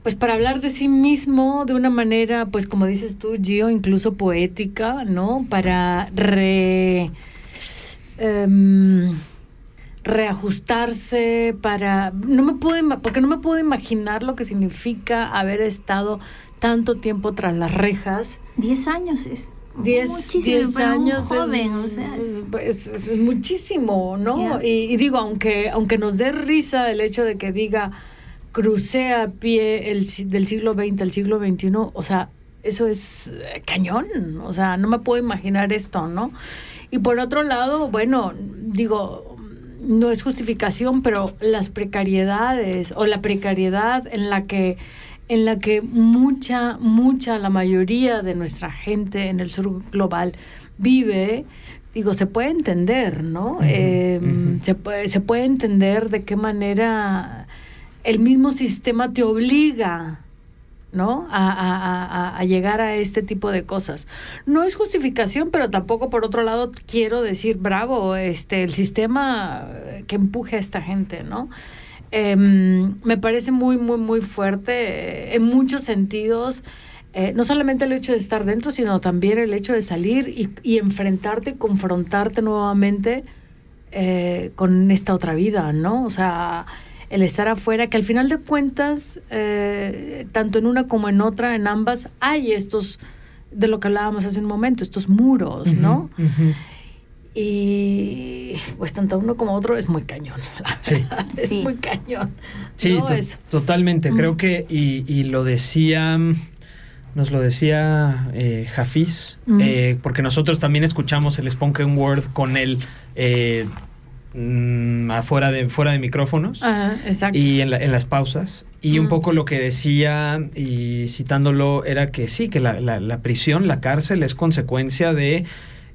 pues para hablar de sí mismo de una manera, pues como dices tú, Gio, incluso poética, ¿no? Para re, em, reajustarse, para, no me puedo, porque no me puedo imaginar lo que significa haber estado tanto tiempo tras las rejas. Diez años es Diez, muchísimo, un años es- joven, o sea, es- es, es- es muchísimo, ¿no? Y, y digo, aunque, aunque nos dé risa el hecho de que diga crucé a pie el, del siglo XX al siglo XXI, o sea, eso es eh, cañón, o sea, no me puedo imaginar esto, ¿no? Y por otro lado, bueno, digo, no es justificación, pero las precariedades o la precariedad en la que en la que mucha, mucha, la mayoría de nuestra gente en el sur global vive, digo, se puede entender, ¿no? Eh, se, puede, se puede entender de qué manera el mismo sistema te obliga, ¿no? A, a- a- a- llegar a este tipo de cosas. No es justificación, pero tampoco por otro lado quiero decir, bravo, este, el sistema que empuje a esta gente, ¿no? Em, me parece muy, muy, muy fuerte eh, en muchos sentidos. eh, no solamente el hecho de estar dentro, sino también el hecho de salir y, y enfrentarte, confrontarte nuevamente eh, con esta otra vida, ¿no? O sea, el estar afuera, que al final de cuentas, tanto en una como en otra, en ambas, hay estos, de lo que hablábamos hace un momento, estos muros, ¿no? Ujú. Y pues tanto uno como otro es muy cañón. la Sí. Es Sí. muy cañón. Sí, ¿no? Es- totalmente. Mm. Creo que, y, y lo decía, nos lo decía eh, Hafiz, Mm. eh, porque nosotros también escuchamos el spoken word con él eh, mm, afuera de, fuera de micrófonos. Ajá, exacto. Y en, la- en las pausas. Y un poco lo que decía, y citándolo, era que sí, que la, la- la prisión, la cárcel es consecuencia de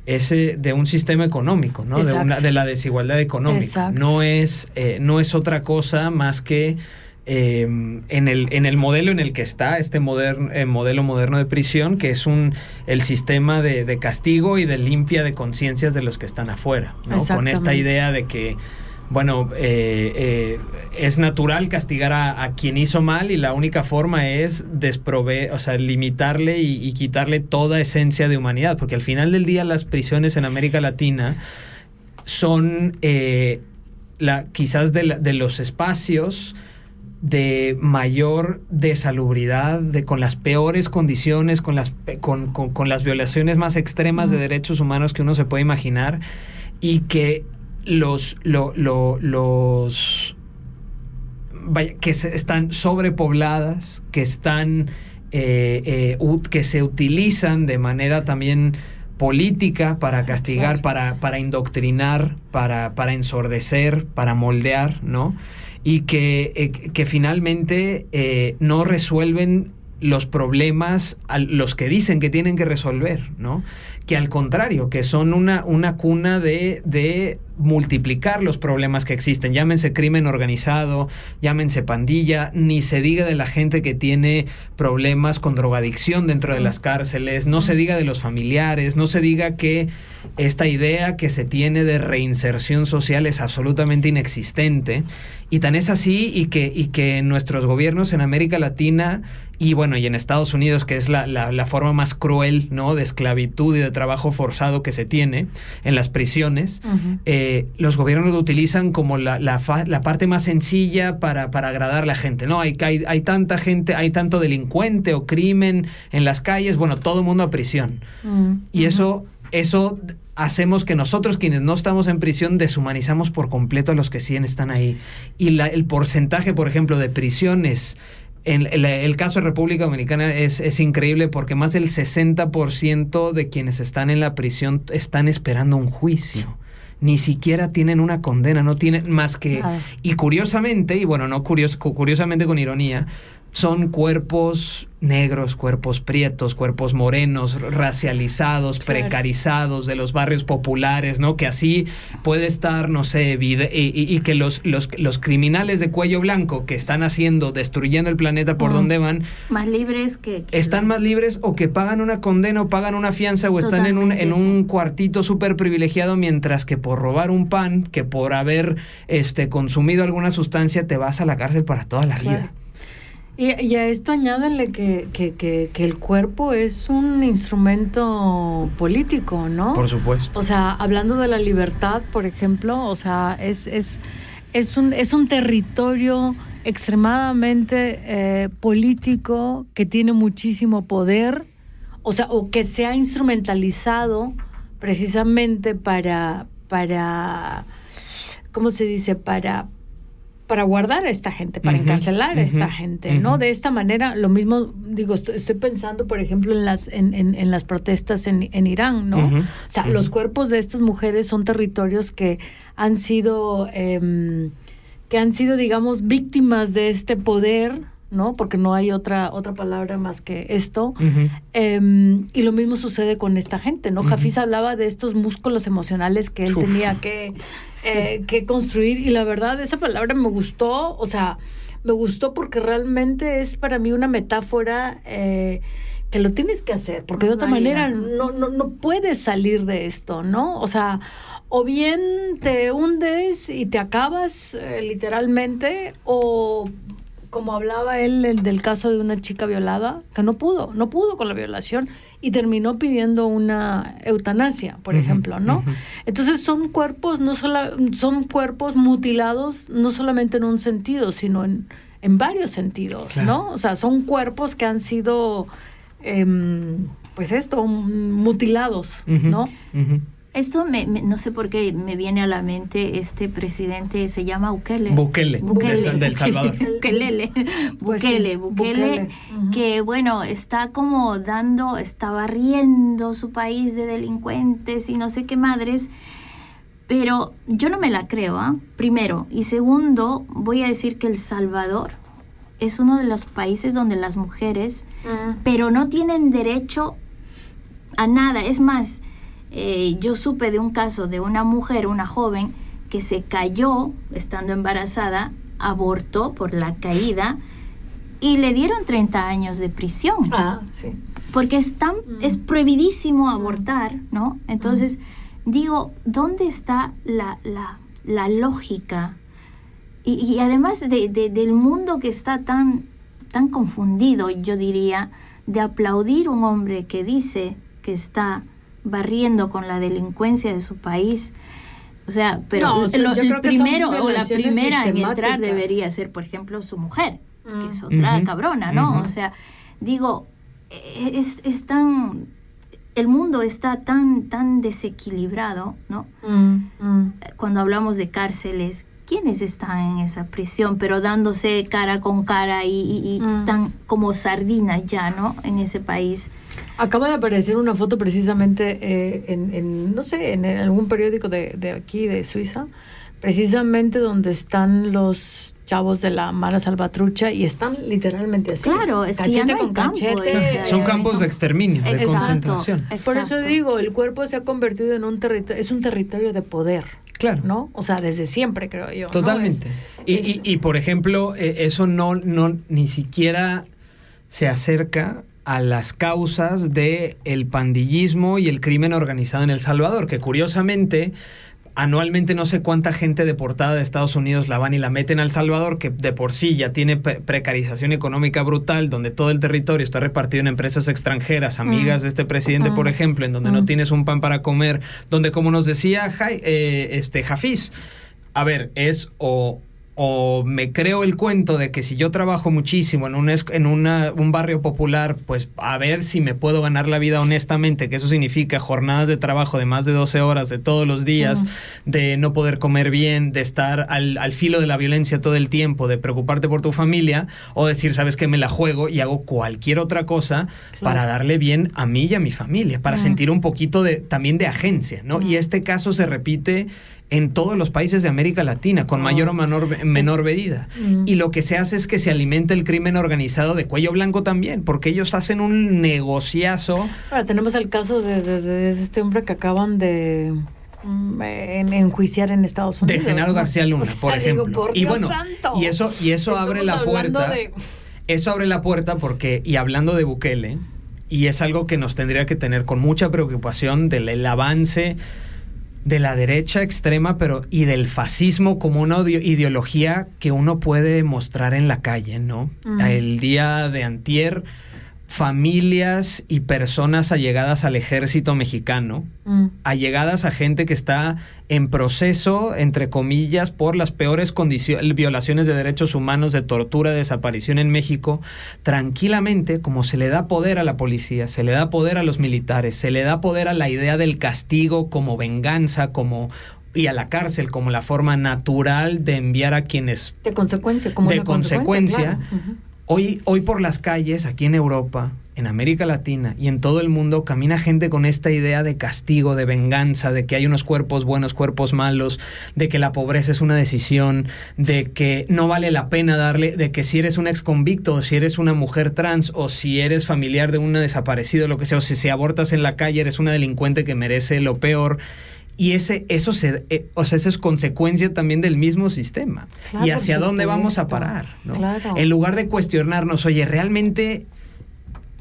ese, de un sistema económico, ¿no? De, una, de la desigualdad económica. Exacto. No es, eh, no es otra cosa más que eh, en, el, en el modelo en el que está, este moder- eh, modelo moderno de prisión, que es un el sistema de, de castigo y de limpia de conciencias de los que están afuera, ¿no? Con esta idea de que bueno, eh, eh, es natural castigar a, a quien hizo mal y la única forma es desproveer, o sea, limitarle y, y quitarle toda esencia de humanidad, porque al final del día las prisiones en América Latina son eh, la, quizás de, la- de los espacios de mayor desalubridad, de con las peores condiciones, con las, con- con las violaciones más extremas de derechos humanos que uno se puede imaginar, y que los, lo- lo- los vaya, que se- están sobrepobladas, que están eh, eh, ut- que se utilizan de manera también política para castigar, para, para indoctrinar, para, para ensordecer, para moldear, ¿no? Y que, eh, que finalmente no resuelven los problemas a los que dicen que tienen que resolver, ¿no? Que al contrario, que son una, una cuna de, de multiplicar los problemas que existen. Llámense crimen organizado, llámense pandilla, ni se diga de la gente que tiene problemas con drogadicción dentro de las cárceles, no se diga de los familiares, no se diga que esta idea que se tiene de reinserción social es absolutamente inexistente. Y tan es así y que, y que nuestros gobiernos en América Latina y bueno, y en Estados Unidos, que es la, la- la forma más cruel, ¿no? De esclavitud y de trabajo forzado que se tiene en las prisiones, eh, los gobiernos lo utilizan como la, la la parte más sencilla para, para agradar a la gente, ¿no? Hay, hay, hay tanta gente, hay tanto delincuente o crimen en las calles, bueno, todo el mundo a prisión. Mm, Y eso, eso hacemos que nosotros quienes no estamos en prisión deshumanizamos por completo a los que sí están ahí. Y la- el porcentaje, por ejemplo, de prisiones en el, el caso de República Dominicana es, es increíble porque más del 60% de quienes están en la prisión están esperando un juicio. Ni siquiera tienen una condena, no tienen más que... Y curiosamente, y bueno, no curios, cu- curiosamente con ironía, son cuerpos negros, cuerpos prietos, cuerpos morenos, racializados, Claro. precarizados de los barrios populares, ¿no? Que así puede estar, no sé, y, y- y que los, los, los criminales de cuello blanco que están haciendo, destruyendo el planeta por donde van, Más libres que... que están más libres o que pagan una condena o pagan una fianza o están en un, en un cuartito súper privilegiado mientras que por robar un pan, que por haber este, consumido alguna sustancia te vas a la cárcel para toda la vida. Y, y a esto añádele que, que, que, que el cuerpo es un instrumento político, ¿no? Por supuesto. O sea, hablando de la libertad, por ejemplo, o sea, es, es, es, un, es un territorio extremadamente eh, político que tiene muchísimo poder, o sea, o que se ha instrumentalizado precisamente para, para ¿cómo se dice? Para, para guardar a esta gente, para encarcelar a esta gente, ¿no? De esta manera, lo mismo, digo, estoy, estoy pensando, por ejemplo, en las, en, en, en las protestas en, en Irán, ¿no? O sea, los cuerpos de estas mujeres son territorios que han sido, em, que han sido, digamos, víctimas de este poder, ¿no? Porque no hay otra, otra palabra más que esto. Em, y lo mismo sucede con esta gente, ¿no? Ujú. Jafiz hablaba de estos músculos emocionales que él Uf. tenía que, eh, que construir y la verdad esa palabra me gustó, o sea, me gustó porque realmente es para mí una metáfora eh, que lo tienes que hacer, porque de otra manera no, no, no puedes salir de esto, ¿no? O sea, o bien te hundes y te acabas eh, literalmente, o como hablaba él el del caso de una chica violada, que no pudo, no pudo con la violación y terminó pidiendo una eutanasia, por ejemplo, ¿no? Entonces son cuerpos no sola- son cuerpos mutilados no solamente en un sentido, sino en, en varios sentidos, Claro. ¿no? O sea, son cuerpos que han sido em, pues esto, mutilados, Ujú, ¿no? Esto me, me- no sé por qué me viene a la mente este presidente, se llama Bukele. Bukele, Bukele. de- del Salvador. Pues Bukele, Bukele, Bukele. Que bueno, está como dando, está barriendo su país de delincuentes y no sé qué madres, pero yo no me la creo, ¿ah? Primero. Y segundo, voy a decir que El Salvador es uno de los países donde las mujeres, pero no tienen derecho a nada. Es más, eh, yo supe de un caso de una mujer, una joven, que se cayó estando embarazada, abortó por la caída y le dieron 30 años de prisión. Ah, sí. Porque es, tan, es prohibidísimo abortar, ¿no? Entonces, digo, ¿dónde está la, la, la lógica? Y, y además de, de- del mundo que está tan, tan confundido, yo diría, de aplaudir un hombre que dice que está barriendo con la delincuencia de su país. O sea, pero No, o sea, lo- yo el creo que son primero o la primera en entrar debería ser, por ejemplo, su mujer, que es otra cabrona, ¿no? O sea, digo, es, es tan... El mundo está tan, tan desequilibrado, ¿no? Mm, mm. Cuando hablamos de cárceles, ¿quiénes están en esa prisión, pero dándose cara con cara y, y- y Mm. tan como sardinas ya, ¿no? En ese país. Acaba de aparecer una foto precisamente eh, en, en, no sé, en algún periódico de, de aquí, de Suiza, precisamente donde están los chavos de la mala salvatrucha y están literalmente así. Claro, es que ya Cachete no hay con campo, cachete. Son campos de exterminio, de Exacto, concentración. Por eso digo, el cuerpo se ha convertido en un territorio, es un territorio de poder, Claro. ¿no? O sea, desde siempre creo yo. ¿no? Totalmente. Es- y, es- y- y, por ejemplo, eh, eso no, no ni siquiera se acerca a las causas de el pandillismo y el crimen organizado en El Salvador, que curiosamente anualmente no sé cuánta gente deportada de Estados Unidos la van y la meten al Salvador, que de por sí ya tiene pre- precarización económica brutal, donde todo el territorio está repartido en empresas extranjeras, amigas Mm. de este presidente, por ejemplo, en donde no Mm. tienes un pan para comer, donde como nos decía Jai- eh, este Jafiz, a ver, es o, o me creo el cuento de que si yo trabajo muchísimo en, un, en una- un barrio popular, pues a ver si me puedo ganar la vida honestamente, que eso significa jornadas de trabajo de más de 12 horas de todos los días, de no poder comer bien, de estar al, al filo de la violencia todo el tiempo, de preocuparte por tu familia, o decir, sabes que me la juego y hago cualquier otra cosa para darle bien a mí y a mi familia, para sentir un poquito de, también de agencia, ¿no? Y este caso se repite en todos los países de América Latina, con mayor o menor, menor medida. Mm. Y lo que se hace es que se alimenta el crimen organizado de cuello blanco también, porque ellos hacen un negociazo. Ahora tenemos el caso de, de- de este hombre que acaban de mm, en- enjuiciar en Estados De Unidos. Genaro ¿no? García Luna, O sea, por digo, ejemplo. por y bueno, santo. y eso, y eso abre la puerta. de- Eso abre la puerta porque, y hablando de Bukele, y es algo que nos tendría que tener con mucha preocupación del el avance de la derecha extrema, pero y del fascismo como una ideología que uno puede mostrar en la calle, ¿no? Mm. El día de antier, familias y personas allegadas al ejército mexicano, Mm. allegadas a gente que está en proceso, entre comillas, por las peores condiciones, violaciones de derechos humanos, de tortura, de desaparición en México, tranquilamente, como se le da poder a la policía, se le da poder a los militares, se le da poder a la idea del castigo como venganza, como y a la cárcel como la forma natural de enviar a quienes De consecuencia, como de consecuencia, claro. Hoy, hoy por las calles, aquí en Europa, en América Latina y en todo el mundo, camina gente con esta idea de castigo, de venganza, de que hay unos cuerpos buenos, cuerpos malos, de que la pobreza es una decisión, de que no vale la pena darle, de que si eres un ex convicto, o si eres una mujer trans, o si eres familiar de un desaparecido, lo que sea, o si, si abortas en la calle, eres una delincuente que merece lo peor. Y ese, eso se, eh, o sea, eso es consecuencia también del mismo sistema. Claro, y hacia dónde vamos a parar. ¿no? Claro. En lugar de cuestionarnos, oye, realmente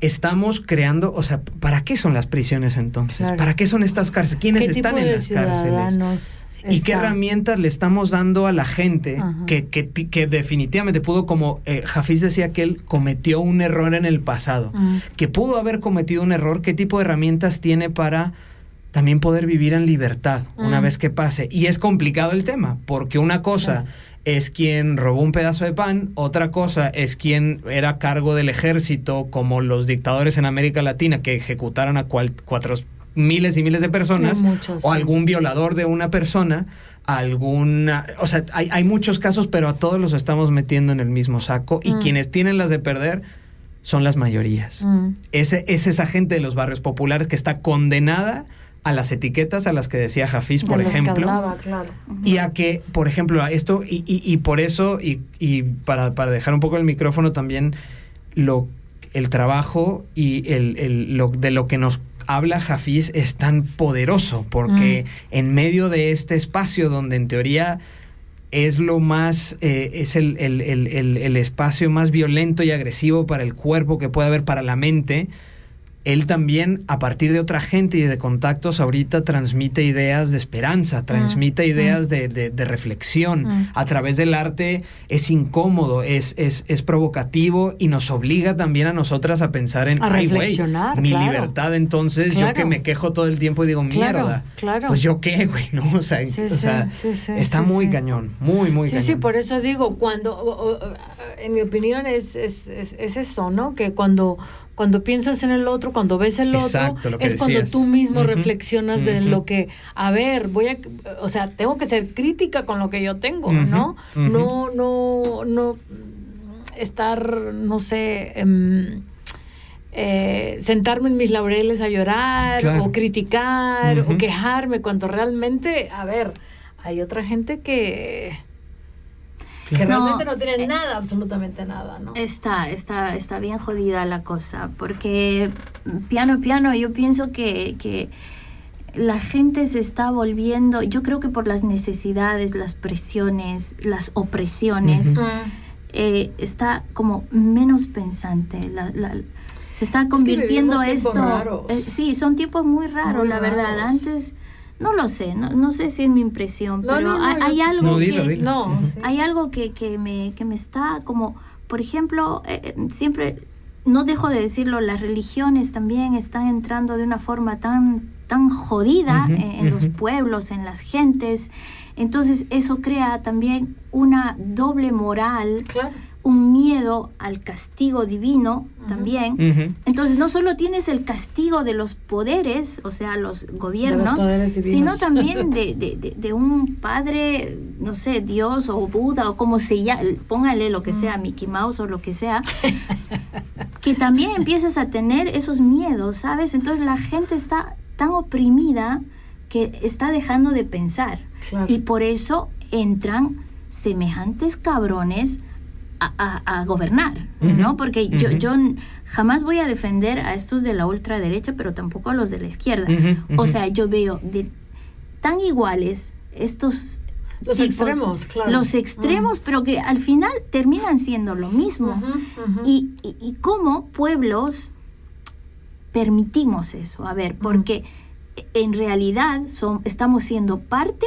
estamos creando, o sea, ¿para qué son las prisiones entonces? Claro. ¿Para qué son estas cárceles? ¿Quiénes ¿Qué están en las cárceles? ¿Y qué herramientas le estamos dando a la gente que, que, que definitivamente pudo, como eh, Jafiz decía que él cometió un error en el pasado, que pudo haber cometido un error, qué tipo de herramientas tiene para también poder vivir en libertad una Mm. vez que pase? Y es complicado el tema, porque una cosa es quien robó un pedazo de pan, otra cosa es quien era a cargo del ejército, como los dictadores en América Latina que ejecutaron a cual- cuatro miles y miles de personas, muchos, o sí. algún violador de una persona, alguna, o sea, hay, hay muchos casos, pero a todos los estamos metiendo en el mismo saco y Mm. quienes tienen las de perder son las mayorías. Mm. Ese, es esa gente de los barrios populares que está condenada a las etiquetas a las que decía Jafiz, por ejemplo. hablaba, claro. Y a que, por ejemplo, a esto, y, y- y por eso, y, y para, para dejar un poco el micrófono también, lo, el trabajo y el, el- lo, de lo que nos habla Jafiz es tan poderoso, porque en medio de este espacio donde en teoría es lo más, eh, es el, el- el- el- el espacio más violento y agresivo para el cuerpo que puede haber para la mente, él también, a partir de otra gente y de contactos, ahorita transmite ideas de esperanza, transmite ideas de, de- de reflexión. Mm. A través del arte es incómodo, es, es, es provocativo y nos obliga también a nosotras a pensar en, A "Ay, güey, reflexionar, mi claro. libertad entonces, yo que me quejo todo el tiempo y digo, mierda. claro. Pues yo qué, güey, ¿no? O sea, Sí, o sí, sea, sí, sí, está sí, muy sí. cañón, muy, muy sí, cañón. sí, por eso digo, cuando, en mi opinión es, es, es, es eso, ¿no? Que cuando, cuando piensas en el otro, cuando ves el otro, Exacto, es cuando tú mismo reflexionas de ujú. lo que, a ver, voy a, o sea, tengo que ser crítica con lo que yo tengo, ¿no? No, no, no estar, no sé, em, eh, sentarme en mis laureles a llorar Claro. o criticar o quejarme cuando realmente, a ver, hay otra gente que, que realmente No, no tiene eh, nada, absolutamente nada, ¿no? Está, está, está bien jodida la cosa, porque piano piano yo pienso que, que la gente se está volviendo, yo creo que por las necesidades, las presiones, las opresiones, eh, está como menos pensante. la- la- se está convirtiendo esto. raros. eh, sí, son tiempos muy raros, Muy la verdad. raros. Antes, no lo sé, no, no sé si es mi impresión, No, pero no, hay, hay algo No, que... dilo, sí. Hay algo que, que me, que me está como, por ejemplo, eh, eh, siempre, no dejo de decirlo, las religiones también están entrando de una forma tan tan jodida en, en los pueblos, en las gentes. Entonces eso crea también una doble moral, un miedo al castigo divino también. Entonces no solo tienes el castigo de los poderes, o sea, los gobiernos, sino también de, de- de- de un padre, no sé, Dios o Buda o como se llame, póngale lo que sea, Mickey Mouse o lo que sea, que también empiezas a tener esos miedos, ¿sabes? Entonces la gente está tan oprimida que está dejando de pensar. Y por eso entran semejantes cabrones a, a- a gobernar, ¿no? Porque yo, yo jamás voy a defender a estos de la ultraderecha, pero tampoco a los de la izquierda. O sea, yo veo de tan iguales estos Los tipos, extremos, claro. Los extremos, pero que al final terminan siendo lo mismo. Y, y, y cómo pueblos permitimos eso. A ver, porque en realidad son, estamos siendo parte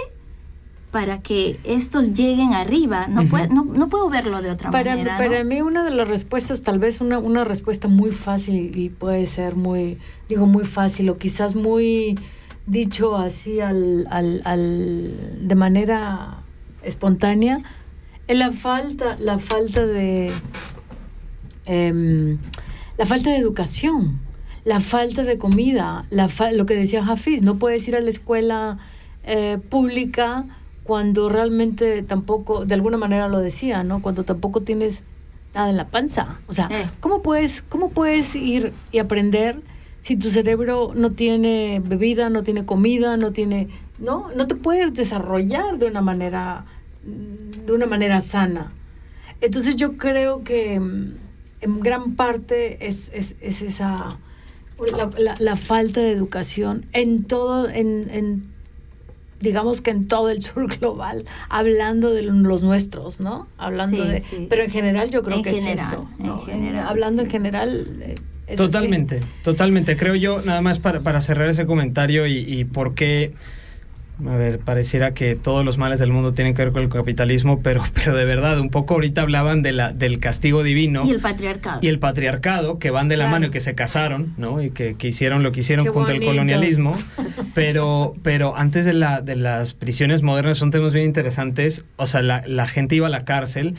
para que estos lleguen arriba. No, puede- no, no puedo verlo de otra Para, manera. para mí una de las respuestas, tal vez una, una respuesta muy fácil y puede ser muy, digo muy fácil o quizás muy dicho así al, al, al- de manera espontánea, es la falta, la falta de em, la falta de educación, la falta de comida, la fa- lo que decía Hafiz, no puedes ir a la escuela eh, pública cuando realmente tampoco, de alguna manera lo decía, ¿no? Cuando tampoco tienes nada en la panza. O sea, ¿cómo puedes, cómo puedes ir y aprender si tu cerebro no tiene bebida, no tiene comida, no tiene, no, no te puedes desarrollar de una manera, mm, de una manera sana. Entonces yo creo que mm, en gran parte es, es, es esa la, la- la falta de educación en todo, en, en, digamos que en todo el sur global, hablando de los nuestros, ¿no? Hablando Sí, de, sí. pero en general yo creo En que general, es eso, en general, hablando sí. en general. eh, es así. Totalmente, totalmente. Creo yo, nada más para, para cerrar ese comentario y, y por qué, a ver, pareciera que todos los males del mundo tienen que ver con el capitalismo, pero, pero de verdad, un poco ahorita hablaban de la, del castigo divino Y el patriarcado. y el patriarcado, que van de la Claro. mano y que se casaron, ¿no? Y que, que hicieron lo que hicieron Qué junto al colonialismo. Pero, pero antes de, la, de las prisiones modernas son temas bien interesantes. O sea, la, la gente iba a la cárcel,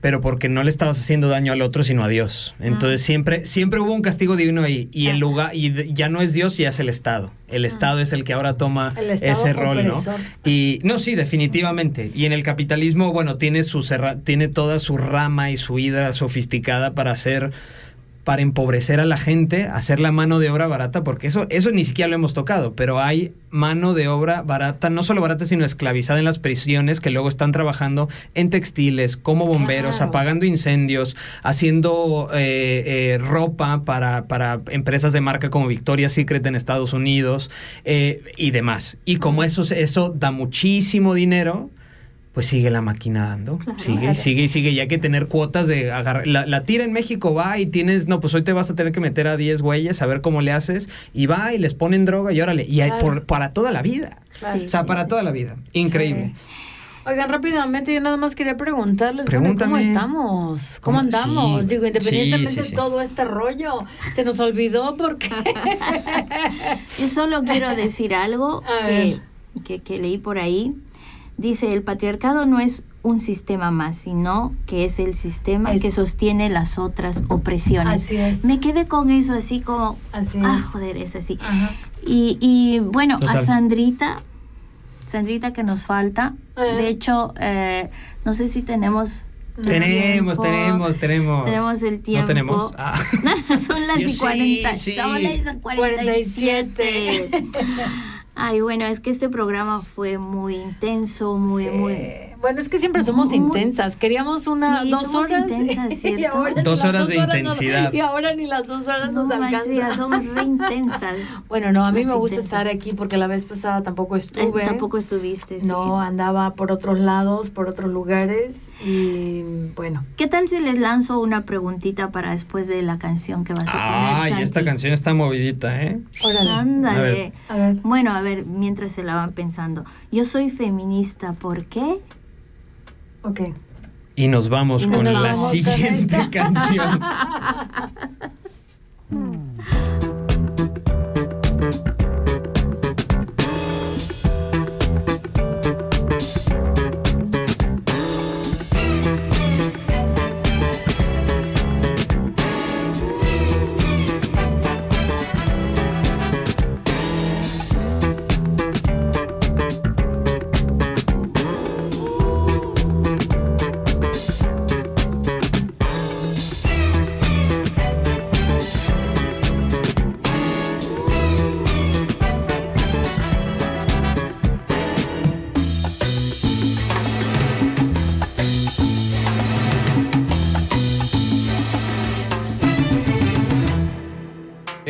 pero porque no le estabas haciendo daño al otro, sino a Dios. Entonces siempre, siempre hubo un castigo divino ahí. Y el lugar, y ya no es Dios, ya es el Estado. El Estado es el que ahora toma ese rol, ¿no? Y no, sí, definitivamente. Y en el capitalismo, bueno, tiene su serra- tiene toda su rama y su hidra sofisticada para hacer para empobrecer a la gente, hacer la mano de obra barata, porque eso, eso ni siquiera lo hemos tocado, pero hay mano de obra barata, no solo barata, sino esclavizada en las prisiones que luego están trabajando en textiles, como bomberos, Claro. apagando incendios, haciendo eh, eh, ropa para, para empresas de marca como Victoria's Secret en Estados Unidos eh, y demás. Y como eso, eso da muchísimo dinero, pues sigue la máquina dando. Sigue, Claro. sigue y sigue. Y hay que tener cuotas de agarrar. La, la tira en México va y tienes, no, pues hoy te vas a tener que meter a 10 güeyes a ver cómo le haces. Y va y les ponen droga y órale. Y hay por- para toda la vida. Claro. o sea, para toda la vida. Increíble. Oigan, rápidamente, yo nada más quería preguntarles, bueno, ¿cómo Pregúntame. estamos? ¿Cómo ¿Cómo? andamos? Sí. Digo, independientemente Sí, sí, sí. de todo este rollo, se nos olvidó porque... Yo solo quiero decir algo que, que leí por ahí. Dice, el patriarcado no es un sistema más, sino que es el sistema Es- que sostiene las otras opresiones. Así es. Me quedé con eso así como, Así ah, joder, es así. Y, y bueno, a Total. Sandrita, Sandrita que nos falta, de hecho, eh, no sé si tenemos... Tenemos, tiempo. tenemos, tenemos. Tenemos el tiempo. No tenemos. Ah. Son las y sí, 40. sí. Son las y 47. Ay, bueno, es que este programa fue muy intenso, muy, Sí. muy. Bueno, es que siempre somos Muy- intensas. Queríamos una, Sí, dos somos horas. intensas, y Dos horas de intensidad. y ahora ni las dos horas No nos alcanzan. somos re intensas. Bueno, no, a mí Más me gusta intensas. estar aquí porque la vez pasada tampoco Eh, estuve. Tampoco estuviste, sí. No, andaba por otros lados, por otros lugares y bueno. ¿Qué tal si les lanzo una preguntita para después de la canción que vas a poner? Ay, esta canción está movidita, ¿eh? Órale. Ándale. A ver. Bueno, a ver, mientras se la van pensando. Yo soy feminista, ¿por qué? Ok. Y nos vamos nos con la vamos siguiente canción.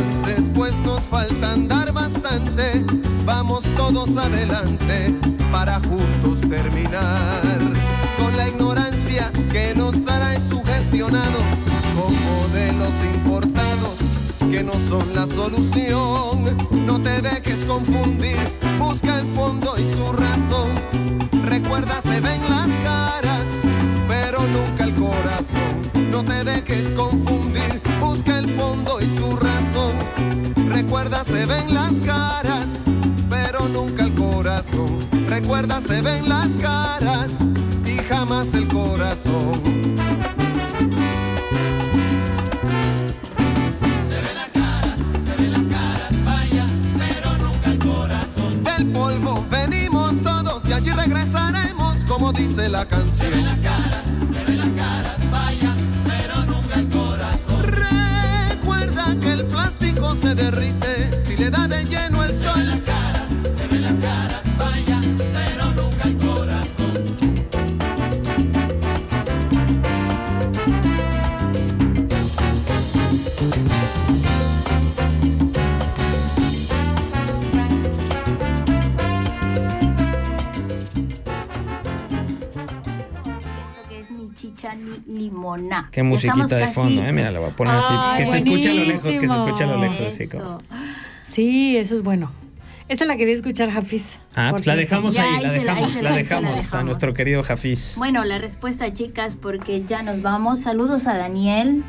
Descanses, pues nos falta andar bastante. Vamos todos adelante para juntos terminar con la ignorancia que nos trae sugestionados con modelos importados que no son la solución. No te dejes confundir, busca el fondo y su razón. Recuerda, se ven las caras, pero nunca el corazón. No te dejes confundir, busca el fondo y su razón. Recuerda, se ven las caras, pero nunca el corazón. Recuerda, se ven las caras y jamás el corazón. Del polvo venimos todos y allí regresaremos, como dice la canción. Se ven las caras, derrite Qué musiquita de fondo, eh. Mira, la voy a poner así. Ay, Que se escuche a lo lejos, que se escuche a lo lejos. Así Eso. como. Sí, eso es bueno. Esa la quería escuchar, Hafiz. Ah, pues la dejamos ahí, ahí la dejamos, la dejamos a nuestro querido Jafiz. Bueno, la respuesta, chicas, porque ya nos vamos. Saludos a Daniel.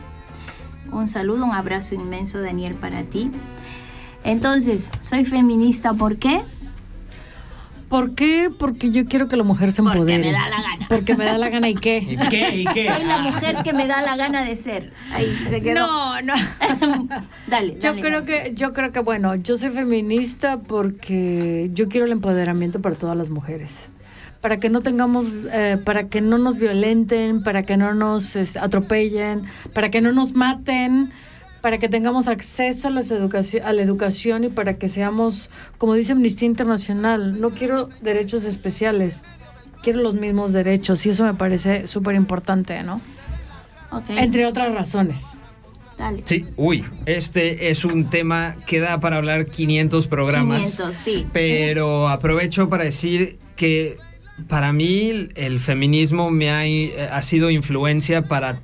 Un saludo, un abrazo inmenso, Daniel, para ti. Entonces, soy feminista, ¿por qué? ¿Por qué? Porque yo quiero que la mujer se Porque empodere. me da la gana. Porque me da la gana y qué. ¿Y qué? ¿Y qué? Soy la mujer que me da la gana de ser. Ahí se quedó. No, no. dale, Yo dale, creo que, yo creo que bueno, yo soy feminista porque yo quiero el empoderamiento para todas las mujeres. Para que no tengamos, eh, para que no nos violenten, para que no nos atropellen, para que no nos maten, para que tengamos acceso a, las educaci- a la educación y para que seamos, como dice Amnistía Internacional, no quiero derechos especiales, quiero los mismos derechos y eso me parece súper importante, ¿no? Entre otras razones. dale. Sí, uy, este es un tema que da para hablar 500 programas. 500, sí. Pero aprovecho para decir que para mí el feminismo me ha, ha sido influencia para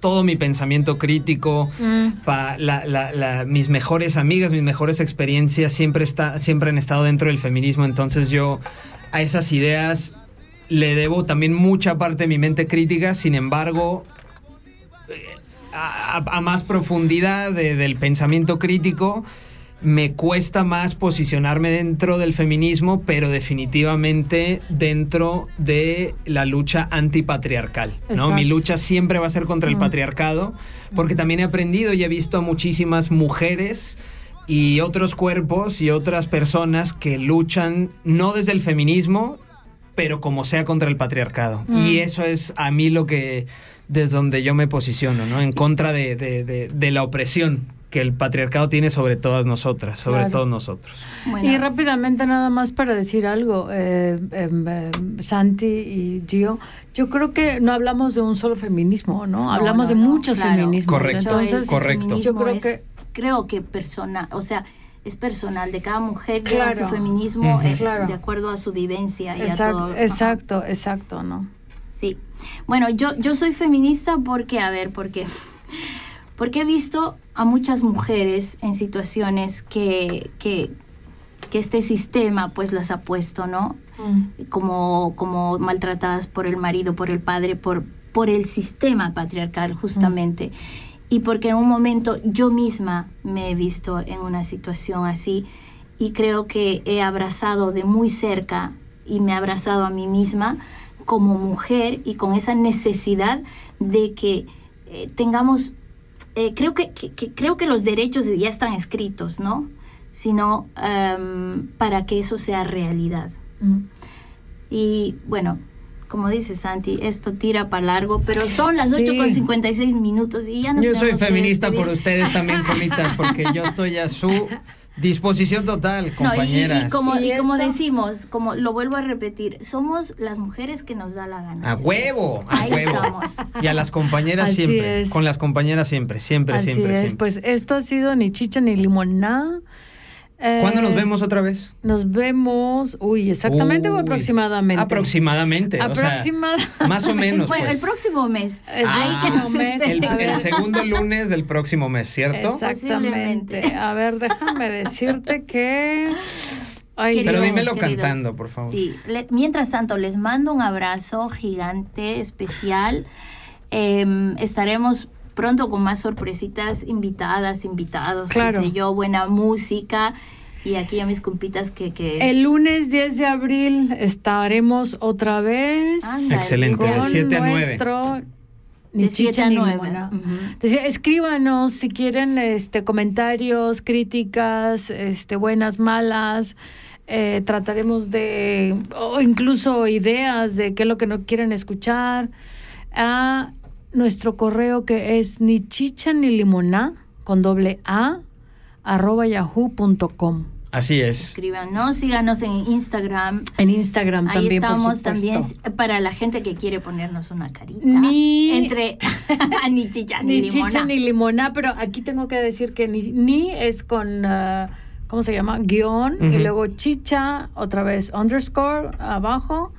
todo mi pensamiento crítico, Mm. pa- la- la- la- mis mejores amigas, mis mejores experiencias siempre, está, siempre han estado dentro del feminismo, entonces yo a esas ideas le debo también mucha parte de mi mente crítica, sin embargo, eh, a, a- a más profundidad de- del pensamiento crítico, me cuesta más posicionarme dentro del feminismo, pero definitivamente dentro de la lucha antipatriarcal. ¿no? Exacto. Mi lucha siempre va a ser contra el Mm. patriarcado, porque también he aprendido y he visto a muchísimas mujeres y otros cuerpos y otras personas que luchan no desde el feminismo, pero como sea contra el patriarcado. Mm. Y eso es a mí lo que, desde donde yo me posiciono, ¿no? En contra de, de- de- de la opresión que el patriarcado tiene sobre todas nosotras, sobre Claro. todos nosotros. Y rápidamente nada más para decir algo, eh, em, em, Santi y Gio, yo creo que no hablamos de un solo feminismo, ¿no? hablamos no, de no, muchos claro. feminismos. Correcto, Entonces, correcto. Yo creo es- que creo que persona, o sea, es personal de cada mujer lleva Claro. su feminismo eh, Claro. de acuerdo a su vivencia y a exacto, todo. Ajá. exacto, exacto, ¿no? Sí. Bueno, yo, yo soy feminista porque, a ver, porque, porque he visto a muchas mujeres en situaciones que, que, que este sistema pues las ha puesto, ¿no? Como, como maltratadas por el marido, por el padre, por, por el sistema patriarcal justamente. Y porque en un momento yo misma me he visto en una situación así y creo que he abrazado de muy cerca y me he abrazado a mí misma como mujer y con esa necesidad de que eh, tengamos, eh, creo que, que- que- creo que los derechos ya están escritos, ¿no? Sino em, para que eso sea realidad. Y bueno, como dice Santi, esto tira para largo, pero son las Sí. 8 con 56 minutos y ya nos Yo soy feminista por ustedes también, comitas, porque yo estoy a su disposición total, No, y- y- compañeras. y, como, ¿Y y como decimos, como lo vuelvo a repetir, somos las mujeres que nos da la gana. A huevo, a Ahí huevo. estamos. Y a las compañeras Así siempre. es. Con las compañeras siempre, siempre, Así siempre, es, siempre. pues esto ha sido ni chicha ni limonada. Eh, ¿Cuándo nos vemos otra vez? Nos vemos, uy, exactamente o aproximadamente. Aproximadamente. o sea, Aproximada- más o menos. bueno, pues. el próximo mes. El Ahí que nos próximo mes. El, el segundo lunes del próximo mes, ¿cierto? Exactamente. A ver, déjame decirte que. Ay, Queridos, Pero dímelo queridos, cantando, por favor. Sí, le- mientras tanto, les mando un abrazo gigante, especial. Em, estaremos pronto con más sorpresitas, invitadas, invitados, Claro. qué sé yo, buena música. Y aquí a mis compitas que... que El lunes 10 de abril estaremos otra vez. Excelente, de con 7 a 9. nuestro ni de 7 chicha a ni 9. limonada. Decía, escríbanos si quieren este comentarios, críticas, este buenas, malas. Eh, trataremos de o incluso ideas de qué es lo que no quieren escuchar a nuestro correo que es ni chicha ni limoná con doble a arroba yahoo.com Así es. Escríbanos, síganos en Instagram. en Instagram Ahí también por estamos también para la gente que quiere ponernos una carita. Ni- Entre ni chicha ni, ni chicha limona. ni limona, pero aquí tengo que decir que ni, ni es con, ah, ¿cómo se llama? Guión, y luego chicha, otra vez underscore abajo,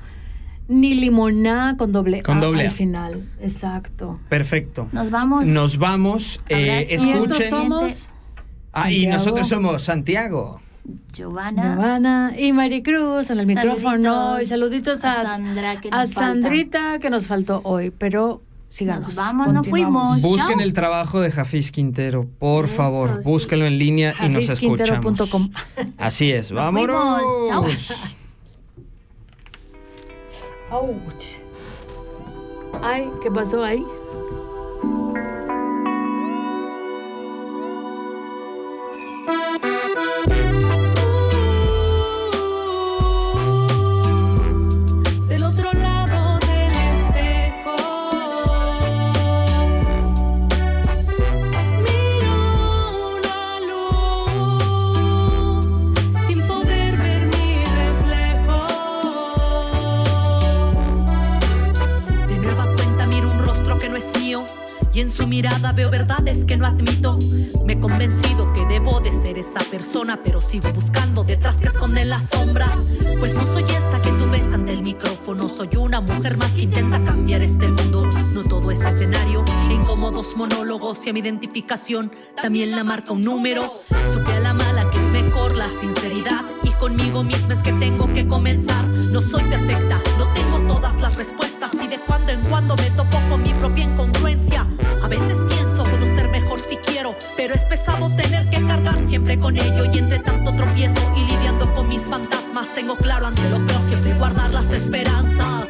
ni limoná con doble Con A doble al A. final. Exacto. Perfecto. Nos vamos. Nos vamos. eh, Abrazo. Y escuchen. somos Ah, y nosotros somos Santiago. Giovanna. Giovanna y Maricruz en el micrófono. Saluditos Y saluditos a, a Sandra, que a nos falta. Sandrita que nos faltó hoy, pero sigamos. Nos vamos, no fuimos. Busquen Chao. el trabajo de Jafis Quintero, por Eso favor. sí. Búsquenlo en línea y nos escuchamos. Así es. Nos Vámonos. fuimos. Chao. Ouch. Ay, ¿qué pasó ahí? Del veo verdades que no admito. Me he convencido que debo de ser esa persona, pero sigo buscando detrás que esconden las sombras. Pues no soy esta que tú ves ante el micrófono, soy una mujer más que intenta cambiar este mundo. No todo es escenario, e incómodos monólogos y a mi identificación también la marca un número. Supe a la mala que es mejor la sinceridad y conmigo misma es que tengo que comenzar. No soy perfecta, no tengo todas las respuestas y de cuando en cuando me topo con mi propia incongruencia. A veces pero es pesado tener que cargar siempre con ello y entre tanto tropiezo y lidiando con mis fantasmas tengo claro ante lo creo siempre guardar las esperanzas.